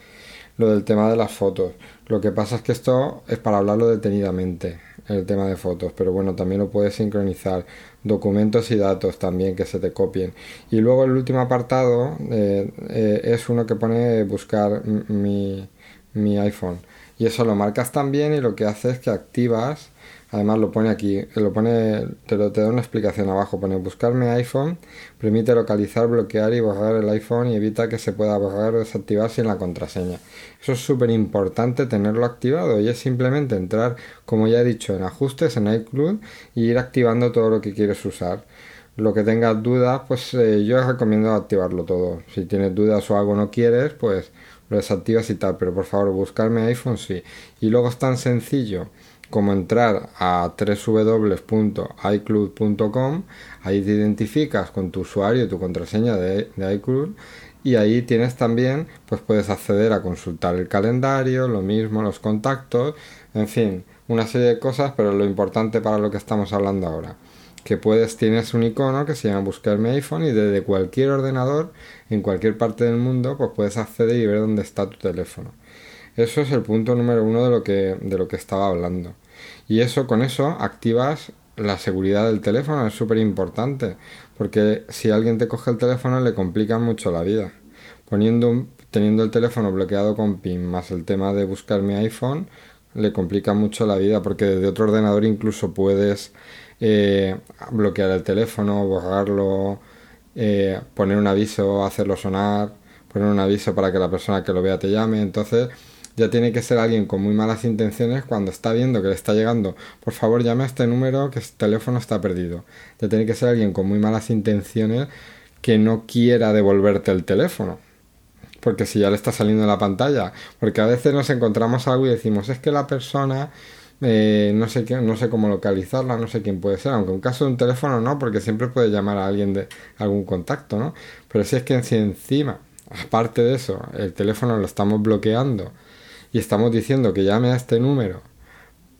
[SPEAKER 1] Lo del tema de las fotos. Lo que pasa es que esto es para hablarlo detenidamente, el tema de fotos, pero bueno, también lo puedes sincronizar. Documentos y datos también que se te copien. Y luego el último apartado eh, eh, es uno que pone buscar mi, mi iPhone. Y eso lo marcas también y lo que hace es que activas Además lo pone aquí, lo pone, te, lo, te da una explicación abajo, pone buscarme iPhone, permite localizar, bloquear y borrar el iPhone y evita que se pueda borrar o desactivar sin la contraseña. Eso es súper importante tenerlo activado y es simplemente entrar, como ya he dicho, en ajustes, en iCloud y ir activando todo lo que quieres usar. Lo que tengas dudas, pues eh, yo recomiendo activarlo todo. Si tienes dudas o algo no quieres, pues lo desactivas y tal, pero por favor buscarme iPhone sí. Y luego es tan sencillo como entrar a www.icloud.com, ahí te identificas con tu usuario y tu contraseña de, iCloud y ahí tienes también, pues puedes acceder a consultar el calendario, lo mismo, los contactos, en fin, una serie de cosas, pero lo importante para lo que estamos hablando ahora, que puedes, tienes un icono que se llama Buscar mi iPhone y desde cualquier ordenador, en cualquier parte del mundo, pues puedes acceder y ver dónde está tu teléfono. Eso es el punto número uno de lo que, de lo que estaba hablando. Y eso, con eso, activas la seguridad del teléfono, es súper importante, porque si alguien te coge el teléfono le complica mucho la vida. Poniendo teniendo el teléfono bloqueado con PIN más el tema de buscar mi iPhone, le complica mucho la vida, porque desde otro ordenador incluso puedes eh, bloquear el teléfono, borrarlo, eh, poner un aviso, hacerlo sonar, poner un aviso para que la persona que lo vea te llame. Entonces, ya tiene que ser alguien con muy malas intenciones cuando está viendo que le está llegando, por favor llame a este número que este teléfono está perdido. Ya tiene que ser alguien con muy malas intenciones que no quiera devolverte el teléfono. porque si ya le está saliendo en la pantalla, porque a veces nos encontramos algo y decimos, es que la persona eh, no sé qué, no sé cómo localizarla, no sé quién puede ser, aunque en caso de un teléfono no, porque siempre puede llamar a alguien de algún contacto, ¿no? Pero si es que si encima, aparte de eso, el teléfono lo estamos bloqueando y estamos diciendo que llame a este número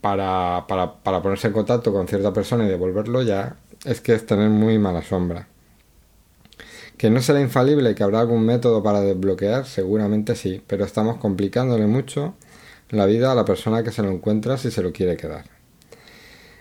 [SPEAKER 1] para, para, para ponerse en contacto con cierta persona y devolverlo, ya es que es tener muy mala sombra. ¿Que no será infalible que habrá algún método para desbloquear? Seguramente sí, pero estamos complicándole mucho la vida a la persona que se lo encuentra si se lo quiere quedar.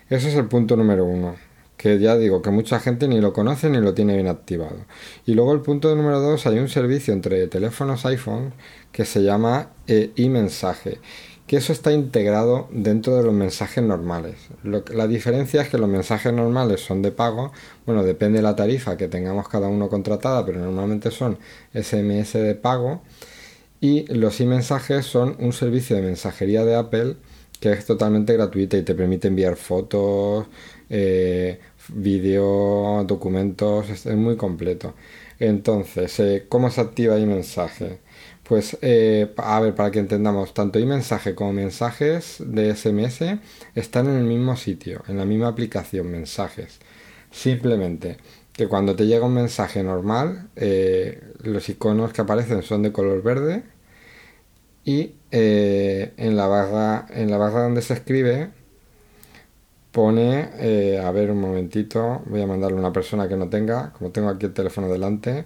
[SPEAKER 1] Ese es el punto número uno, que ya digo que mucha gente ni lo conoce ni lo tiene bien activado. Y luego el punto número dos, hay un servicio entre teléfonos iPhone que se llama e-mensaje que eso está integrado dentro de los mensajes normales. la diferencia es que los mensajes normales son de pago, bueno, depende de la tarifa que tengamos cada uno contratada, pero normalmente son SMS de pago, y los e-mensajes son un servicio de mensajería de Apple que es totalmente gratuita y te permite enviar fotos, eh, vídeos, documentos, es, muy completo. Entonces, eh, ¿cómo se activa e-mensaje? Pues, eh, a ver, para que entendamos, tanto mensaje como mensajes de SMS están en el mismo sitio, en la misma aplicación, mensajes. Simplemente que cuando te llega un mensaje normal, eh, los iconos que aparecen son de color verde y eh, en, la barra, en la barra donde se escribe pone, a ver un momentito, voy a mandarle a una persona que no tenga, como tengo aquí el teléfono delante,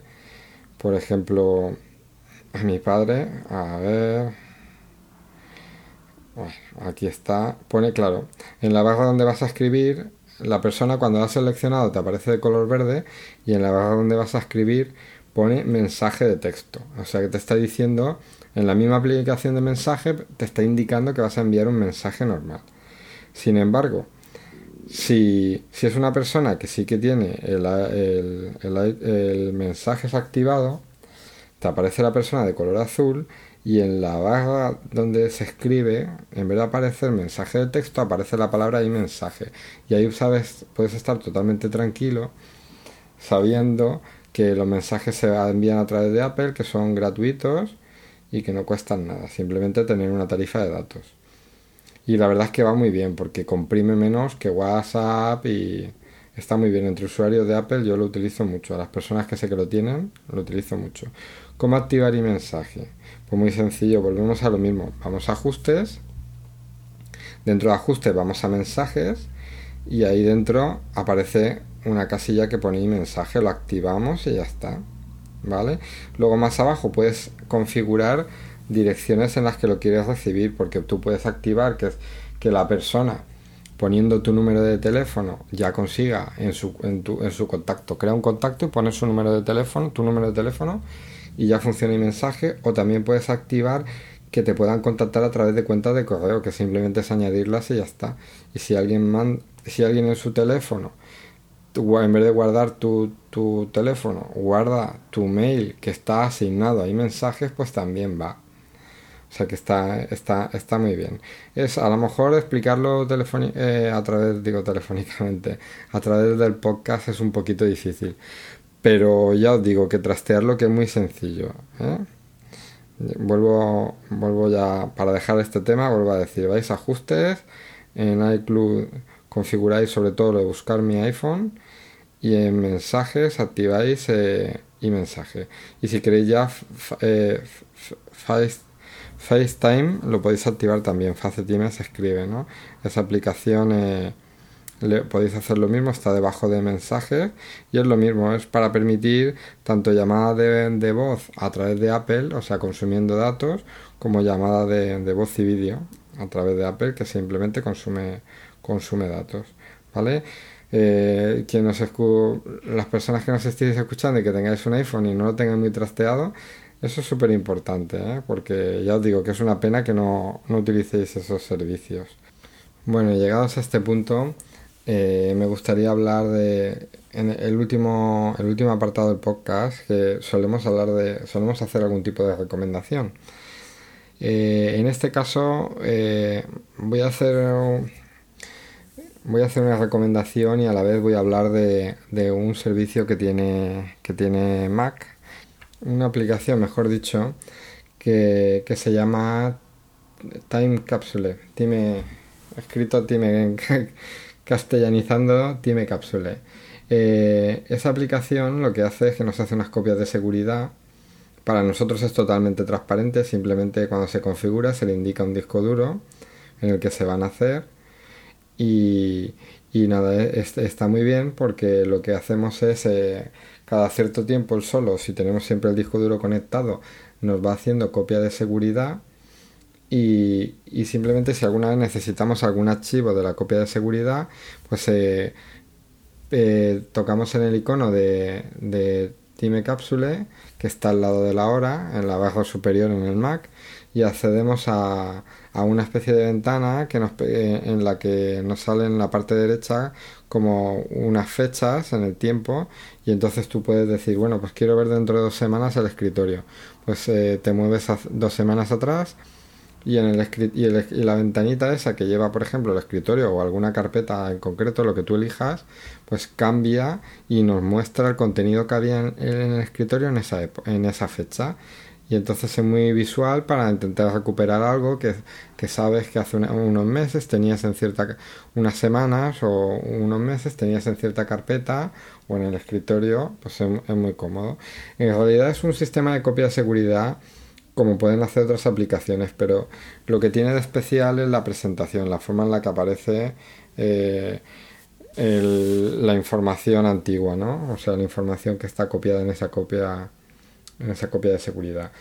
[SPEAKER 1] por ejemplo, mi padre, a ver, aquí está, pone claro, en la barra donde vas a escribir, la persona cuando la has seleccionado te aparece de color verde y en la barra donde vas a escribir pone mensaje de texto, o sea que te está diciendo, en la misma aplicación de mensaje, te está indicando que vas a enviar un mensaje normal. Sin embargo, si, es una persona que sí que tiene el, el mensaje activado, te aparece la persona de color azul y en la barra donde se escribe, en vez de aparecer mensaje de texto, aparece la palabra y mensaje. Y ahí sabes, puedes estar totalmente tranquilo sabiendo que los mensajes se envían a través de Apple, que son gratuitos y que no cuestan nada, simplemente tener una tarifa de datos. Y la verdad es que va muy bien porque comprime menos que WhatsApp y está muy bien. Entre usuarios de Apple yo lo utilizo mucho. A las personas que sé que lo tienen, lo utilizo mucho. ¿Cómo activar y mensaje? Pues muy sencillo, volvemos a lo mismo. Vamos a ajustes. Dentro de ajustes vamos a mensajes y ahí dentro aparece una casilla que pone mensaje, lo activamos y ya está. ¿Vale? Luego más abajo puedes configurar direcciones en las que lo quieres recibir porque tú puedes activar que, que la persona poniendo tu número de teléfono ya consiga en su, en, tu, en su contacto, crea un contacto y pones su número de teléfono, tu número de teléfono y ya funciona el mensaje. O también puedes activar que te puedan contactar a través de cuentas de correo que simplemente es añadirlas y ya está. Y si alguien man, si alguien en su teléfono en vez de guardar tu, tu teléfono guarda tu mail que está asignado. Ahí mensajes pues también va o sea que está, está, está muy bien. Es a lo mejor explicarlo eh, a través, digo telefónicamente, a través del podcast es un poquito difícil. Pero ya os digo que trastearlo que es muy sencillo. ¿eh? Vuelvo, vuelvo ya, para dejar este tema, vuelvo a decir, vais a ajustes, en iCloud configuráis sobre todo lo de buscar mi iPhone y en mensajes activáis eh, y mensaje. Y si queréis ya eh, FaceTime lo podéis activar también. FaceTime se escribe, ¿no? Esa aplicación le, podéis hacer lo mismo, está debajo de mensajes y es lo mismo, es para permitir tanto llamada de, voz a través de Apple, o sea, consumiendo datos, como llamada de, voz y vídeo a través de Apple, que simplemente consume, consume datos, ¿vale? Eh, nos las personas que nos estéis escuchando y que tengáis un iPhone y no lo tengan muy trasteado, eso es súper importante, ¿eh? porque ya os digo que es una pena que no, no utilicéis esos servicios. Bueno, llegados a este punto, eh, me gustaría hablar de el último, el último apartado del podcast que solemos hablar de, solemos hacer algún tipo de recomendación. Eh, en este caso voy a hacer voy a hacer una recomendación y a la vez voy a hablar de, de un servicio que tiene que tiene Mac una aplicación, mejor dicho, que, que se llama Time Capsule. Time, escrito Time castellanizando Time Capsule. Eh, esa aplicación lo que hace es que nos hace unas copias de seguridad. Para nosotros es totalmente transparente, simplemente cuando se configura se le indica un disco duro en el que se van a hacer y, y nada, está muy bien porque lo que hacemos es eh, cada cierto tiempo el solo, si tenemos siempre el disco duro conectado, nos va haciendo copia de seguridad y, y simplemente si alguna vez necesitamos algún archivo de la copia de seguridad, pues eh, eh, tocamos en el icono de, Time Capsule que está al lado de la hora, en la barra superior en el Mac, y accedemos a, a una especie de ventana que nos, eh, en la que nos sale en la parte derecha como unas fechas en el tiempo y entonces tú puedes decir, bueno, pues quiero ver dentro de dos semanas el escritorio. Pues eh, te mueves dos semanas atrás y, en el, y, y, la ventanita esa que lleva, por ejemplo, el escritorio o alguna carpeta en concreto, lo que tú elijas, pues cambia y nos muestra el contenido que había en, el escritorio en esa, en esa fecha y entonces es muy visual para intentar recuperar algo que, que sabes que hace unos meses tenías en cierta unas semanas o unos meses tenías en cierta carpeta o en el escritorio pues es, muy cómodo. En realidad es un sistema de copia de seguridad como pueden hacer otras aplicaciones pero lo que tiene de especial es la presentación la forma en la que aparece eh, la información antigua no o sea la información que está copiada en esa copia en esa copia de seguridad.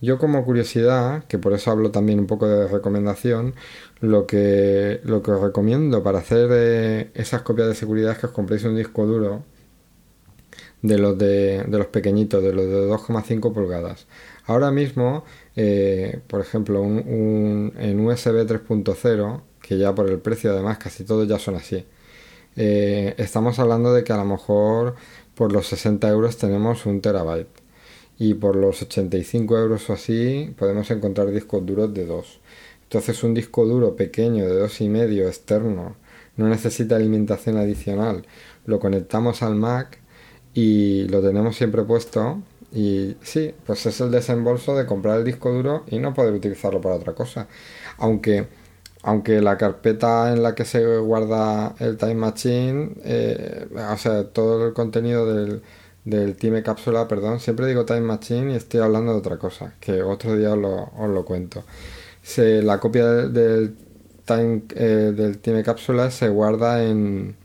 [SPEAKER 1] Yo como curiosidad, que por eso hablo también un poco de recomendación, lo que, lo que os recomiendo para hacer eh, esas copias de seguridad es que os compréis un disco duro de los, de, los pequeñitos, de los de 2,5 pulgadas. Ahora mismo, eh, por ejemplo, un, en USB 3.0, que ya por el precio además casi todos ya son así, eh, estamos hablando de que a lo mejor por los 60 euros tenemos un terabyte y por los 85 euros o así podemos encontrar discos duros de 2. Entonces un disco duro pequeño de dos y medio externo no necesita alimentación adicional. Lo conectamos al Mac y lo tenemos siempre puesto y sí, pues es el desembolso de comprar el disco duro y no poder utilizarlo para otra cosa. Aunque, aunque la carpeta en la que se guarda el Time Machine, eh, o sea, todo el contenido del, del Time Cápsula, perdón, siempre digo Time Machine y estoy hablando de otra cosa, que otro día os lo, cuento. La copia del, time, eh, Cápsula se guarda en,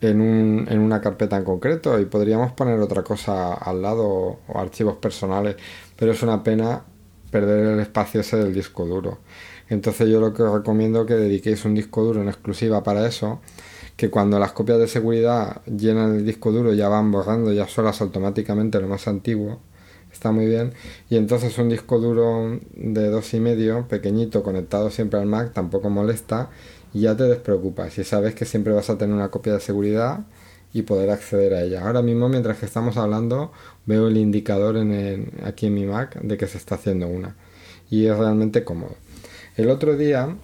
[SPEAKER 1] en, un, en una carpeta en concreto y podríamos poner otra cosa al lado o, archivos personales, pero es una pena perder el espacio ese del disco duro. Entonces yo lo que os recomiendo es que dediquéis un disco duro en exclusiva para eso que cuando las copias de seguridad llenan el disco duro ya van borrando ya solas automáticamente lo más antiguo está muy bien. Y entonces un disco duro de dos y medio pequeñito conectado siempre al Mac tampoco molesta y ya te despreocupas y sabes que siempre vas a tener una copia de seguridad y poder acceder a ella. Ahora mismo mientras que estamos hablando veo el indicador en aquí en mi Mac de que se está haciendo una y es realmente cómodo. El otro día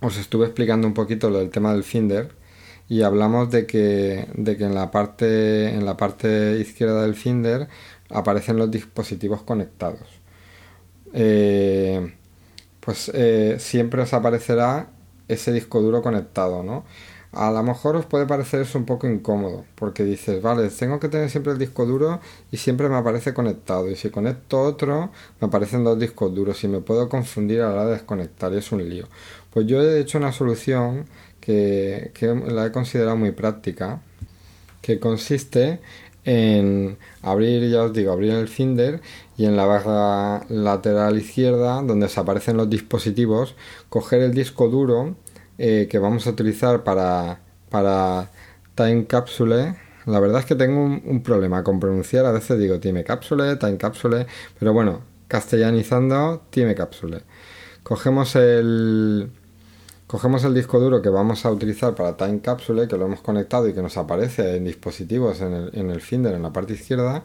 [SPEAKER 1] os estuve explicando un poquito lo del tema del Finder y hablamos de que, de que en, la parte, en la parte izquierda del Finder aparecen los dispositivos conectados. Eh, pues eh, siempre os aparecerá ese disco duro conectado, ¿no? A lo mejor os puede parecer eso un poco incómodo, porque dices, vale, tengo que tener siempre el disco duro y siempre me aparece conectado, y si conecto otro, me aparecen dos discos duros y me puedo confundir a la hora de desconectar y es un lío. Pues yo he hecho una solución que, la he considerado muy práctica, que consiste en abrir, ya os digo, abrir el Finder y en la barra lateral izquierda, donde se aparecen los dispositivos, coger el disco duro eh, que vamos a utilizar para, para Time Capsule. La verdad es que tengo un, un, problema con pronunciar, a veces digo Time Capsule, Time Capsule, pero bueno, castellanizando Time Capsule. Cogemos el, Cogemos el disco duro que vamos a utilizar para Time Capsule, que lo hemos conectado y que nos aparece en dispositivos en el, Finder en la parte izquierda.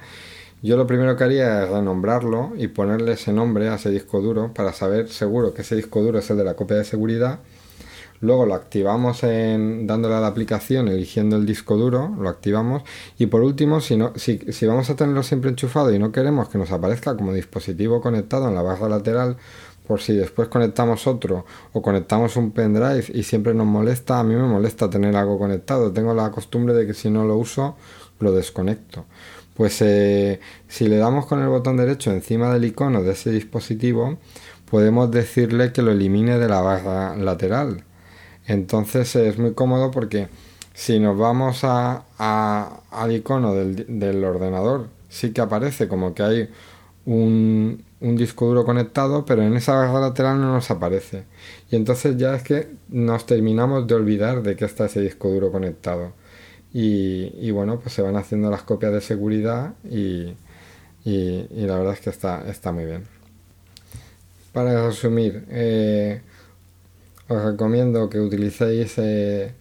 [SPEAKER 1] Yo lo primero que haría es renombrarlo y ponerle ese nombre a ese disco duro para saber seguro que ese disco duro es el de la copia de seguridad. luego lo activamos en, dándole a la aplicación, eligiendo el disco duro, lo activamos y por último, si vamos a tenerlo siempre enchufado y no queremos que nos aparezca como dispositivo conectado en la barra lateral, por si después conectamos otro o conectamos un pendrive y siempre nos molesta, a mí me molesta tener algo conectado. Tengo la costumbre de que si no lo uso, lo desconecto. Pues eh, si le damos con el botón derecho encima del icono de ese dispositivo, podemos decirle que lo elimine de la barra lateral. Entonces es muy cómodo porque si nos vamos a, al icono del, del ordenador, sí que aparece como que hay un, un disco duro conectado, pero en esa barra lateral no nos aparece. Y entonces ya es que nos terminamos de olvidar de que está ese disco duro conectado. Y, bueno, pues se van haciendo las copias de seguridad y, la verdad es que está, está muy bien. Para resumir, eh, os recomiendo que utilicéis eh,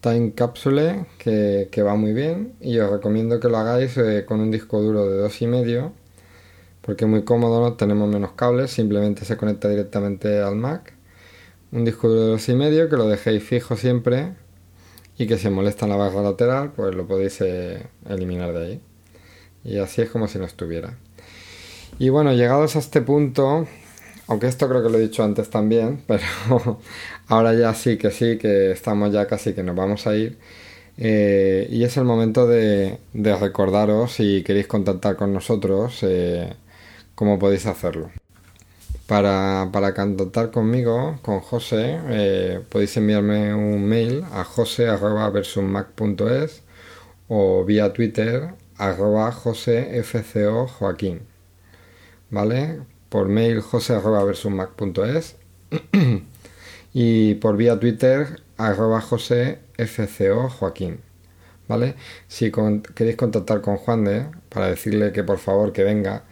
[SPEAKER 1] Time Capsule, que, va muy bien, y os recomiendo que lo hagáis eh, con un disco duro de 2,5 porque es muy cómodo, no tenemos menos cables, simplemente se conecta directamente al Mac. Un disco de 2,5 que lo dejéis fijo siempre y que si molesta en la barra lateral, pues lo podéis eh, eliminar de ahí. Y así es como si no estuviera. Y bueno, llegados a este punto, aunque esto creo que lo he dicho antes también, pero ahora ya sí que sí, que estamos ya casi que nos vamos a ir. Eh, y es el momento de, recordaros si queréis contactar con nosotros. Eh, cómo podéis hacerlo. Para, para contactar conmigo, con José, eh, podéis enviarme un mail a jose.versummac.es o vía Twitter arroba josefco joaquín. ¿Vale? Por mail jose.versummac.es y por vía Twitter arroba josefco joaquín. ¿Vale? Si queréis contactar con Juan de para decirle que por favor que venga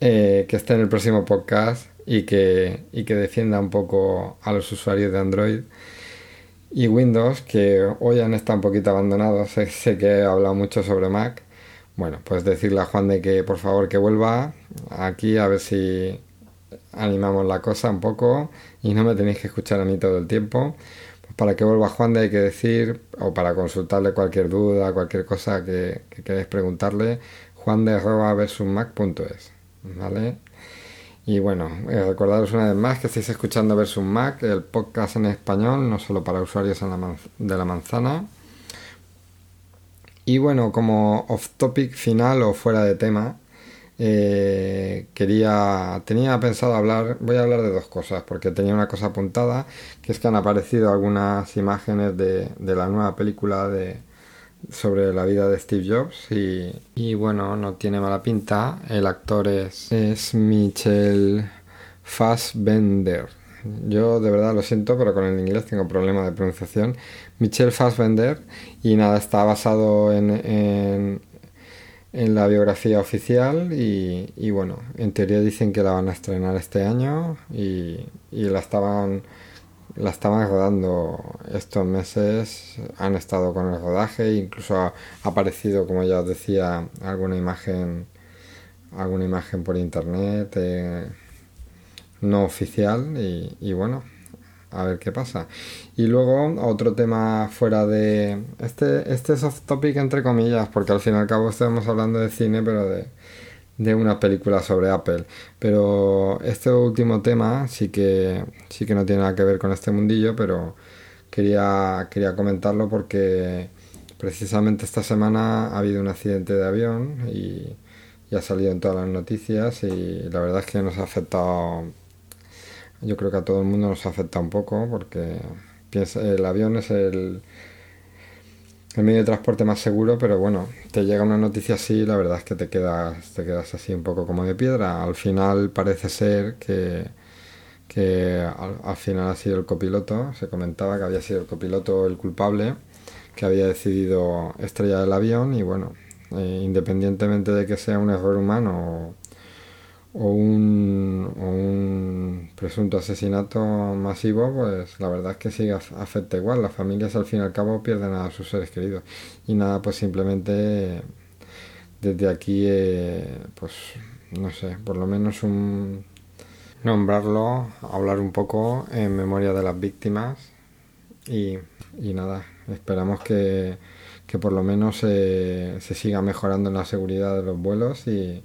[SPEAKER 1] eh, que esté en el próximo podcast y que, y que defienda un poco a los usuarios de Android y Windows, que hoy han estado un poquito abandonados. Sé, que he hablado mucho sobre Mac. Bueno, pues decirle a Juan de que por favor que vuelva aquí a ver si animamos la cosa un poco y no me tenéis que escuchar a mí todo el tiempo. Pues para que vuelva Juan de hay que decir, o para consultarle cualquier duda, cualquier cosa que, que preguntarle, juan de mac.es ¿vale? Y bueno, eh, recordaros una vez más que estáis escuchando Versus Mac, el podcast en español, no solo para usuarios de la manzana. Y bueno, como off topic final o fuera de tema, eh, quería, tenía pensado hablar, voy a hablar de dos cosas, porque tenía una cosa apuntada, que es que han aparecido algunas imágenes de la nueva película de, sobre la vida de Steve Jobs y, bueno, no tiene mala pinta. El actor es, es Michel Fassbender. Yo de verdad lo siento, pero con el inglés tengo problema de pronunciación. Michel Fassbender y nada, está basado en, en, en la biografía oficial y, y, bueno, en teoría dicen que la van a estrenar este año y, y la estaban la estaban rodando estos meses, han estado con el rodaje, incluso ha aparecido, como ya os decía, alguna imagen, alguna imagen por internet eh, no oficial y, bueno, a ver qué pasa. Y luego otro tema fuera de este, este es off topic entre comillas, porque al fin y al cabo estamos hablando de cine, pero de de una película sobre Apple. Pero este último tema sí que, sí que no tiene nada que ver con este mundillo, pero quería, quería comentarlo porque precisamente esta semana ha habido un accidente de avión y, ha salido en todas las noticias y la verdad es que nos ha afectado, yo creo que a todo el mundo nos ha afectado un poco porque el avión es el el medio de transporte más seguro, pero bueno, te llega una noticia así la verdad es que te quedas, te quedas así un poco como de piedra. Al final parece ser que, que al, final ha sido el copiloto, se comentaba que había sido el copiloto el culpable, que había decidido estrellar el avión y bueno, eh, independientemente de que sea un error humano o un, un, presunto asesinato masivo, pues la verdad es que sí afecta igual. Las familias al fin y al cabo pierden a sus seres queridos. Y nada, pues simplemente desde aquí, eh, pues no sé, por lo menos un, nombrarlo, hablar un poco en memoria de las víctimas y, nada, esperamos que, por lo menos se siga mejorando en la seguridad de los vuelos y,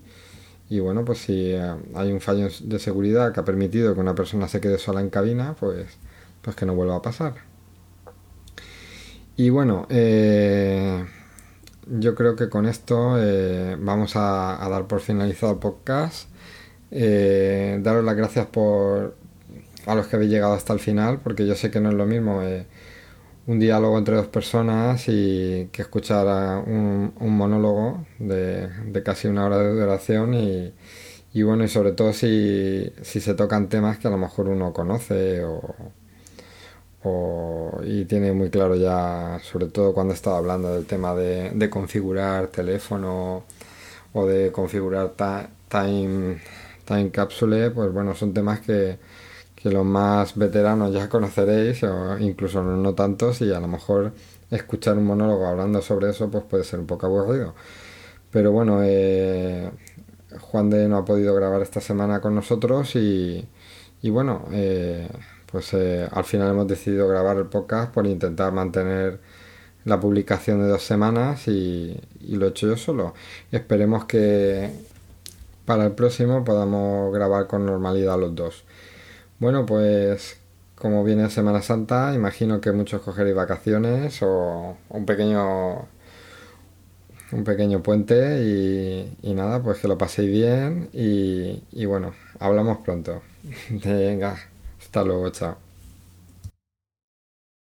[SPEAKER 1] y bueno, pues si hay un fallo de seguridad que ha permitido que una persona se quede sola en cabina, pues, pues que no vuelva a pasar. Y bueno, eh, yo creo que con esto eh, vamos a, dar por finalizado el podcast. Eh, daros las gracias por a los que habéis llegado hasta el final, porque yo sé que no es lo mismo un diálogo entre dos personas y que escuchar un, monólogo de, casi una hora de duración y, bueno, y sobre todo si, se tocan temas que a lo mejor uno conoce o, y tiene muy claro ya, sobre todo cuando estaba hablando del tema de, configurar teléfono o de configurar time, time capsule, pues bueno, son temas que, que los más veteranos ya conoceréis, o incluso no tantos, y a lo mejor escuchar un monólogo hablando sobre eso pues puede ser un poco aburrido. Pero bueno, eh, Juan de no ha podido grabar esta semana con nosotros y, y bueno, eh, pues eh, al final hemos decidido grabar el podcast por intentar mantener la publicación de dos semanas y, lo he hecho yo solo. Y esperemos que para el próximo podamos grabar con normalidad los dos. Bueno, pues como viene Semana Santa, imagino que muchos cogeréis vacaciones o un pequeño un pequeño puente y, nada, pues que lo paséis bien y, y bueno, hablamos pronto. Venga. Hasta luego, chao.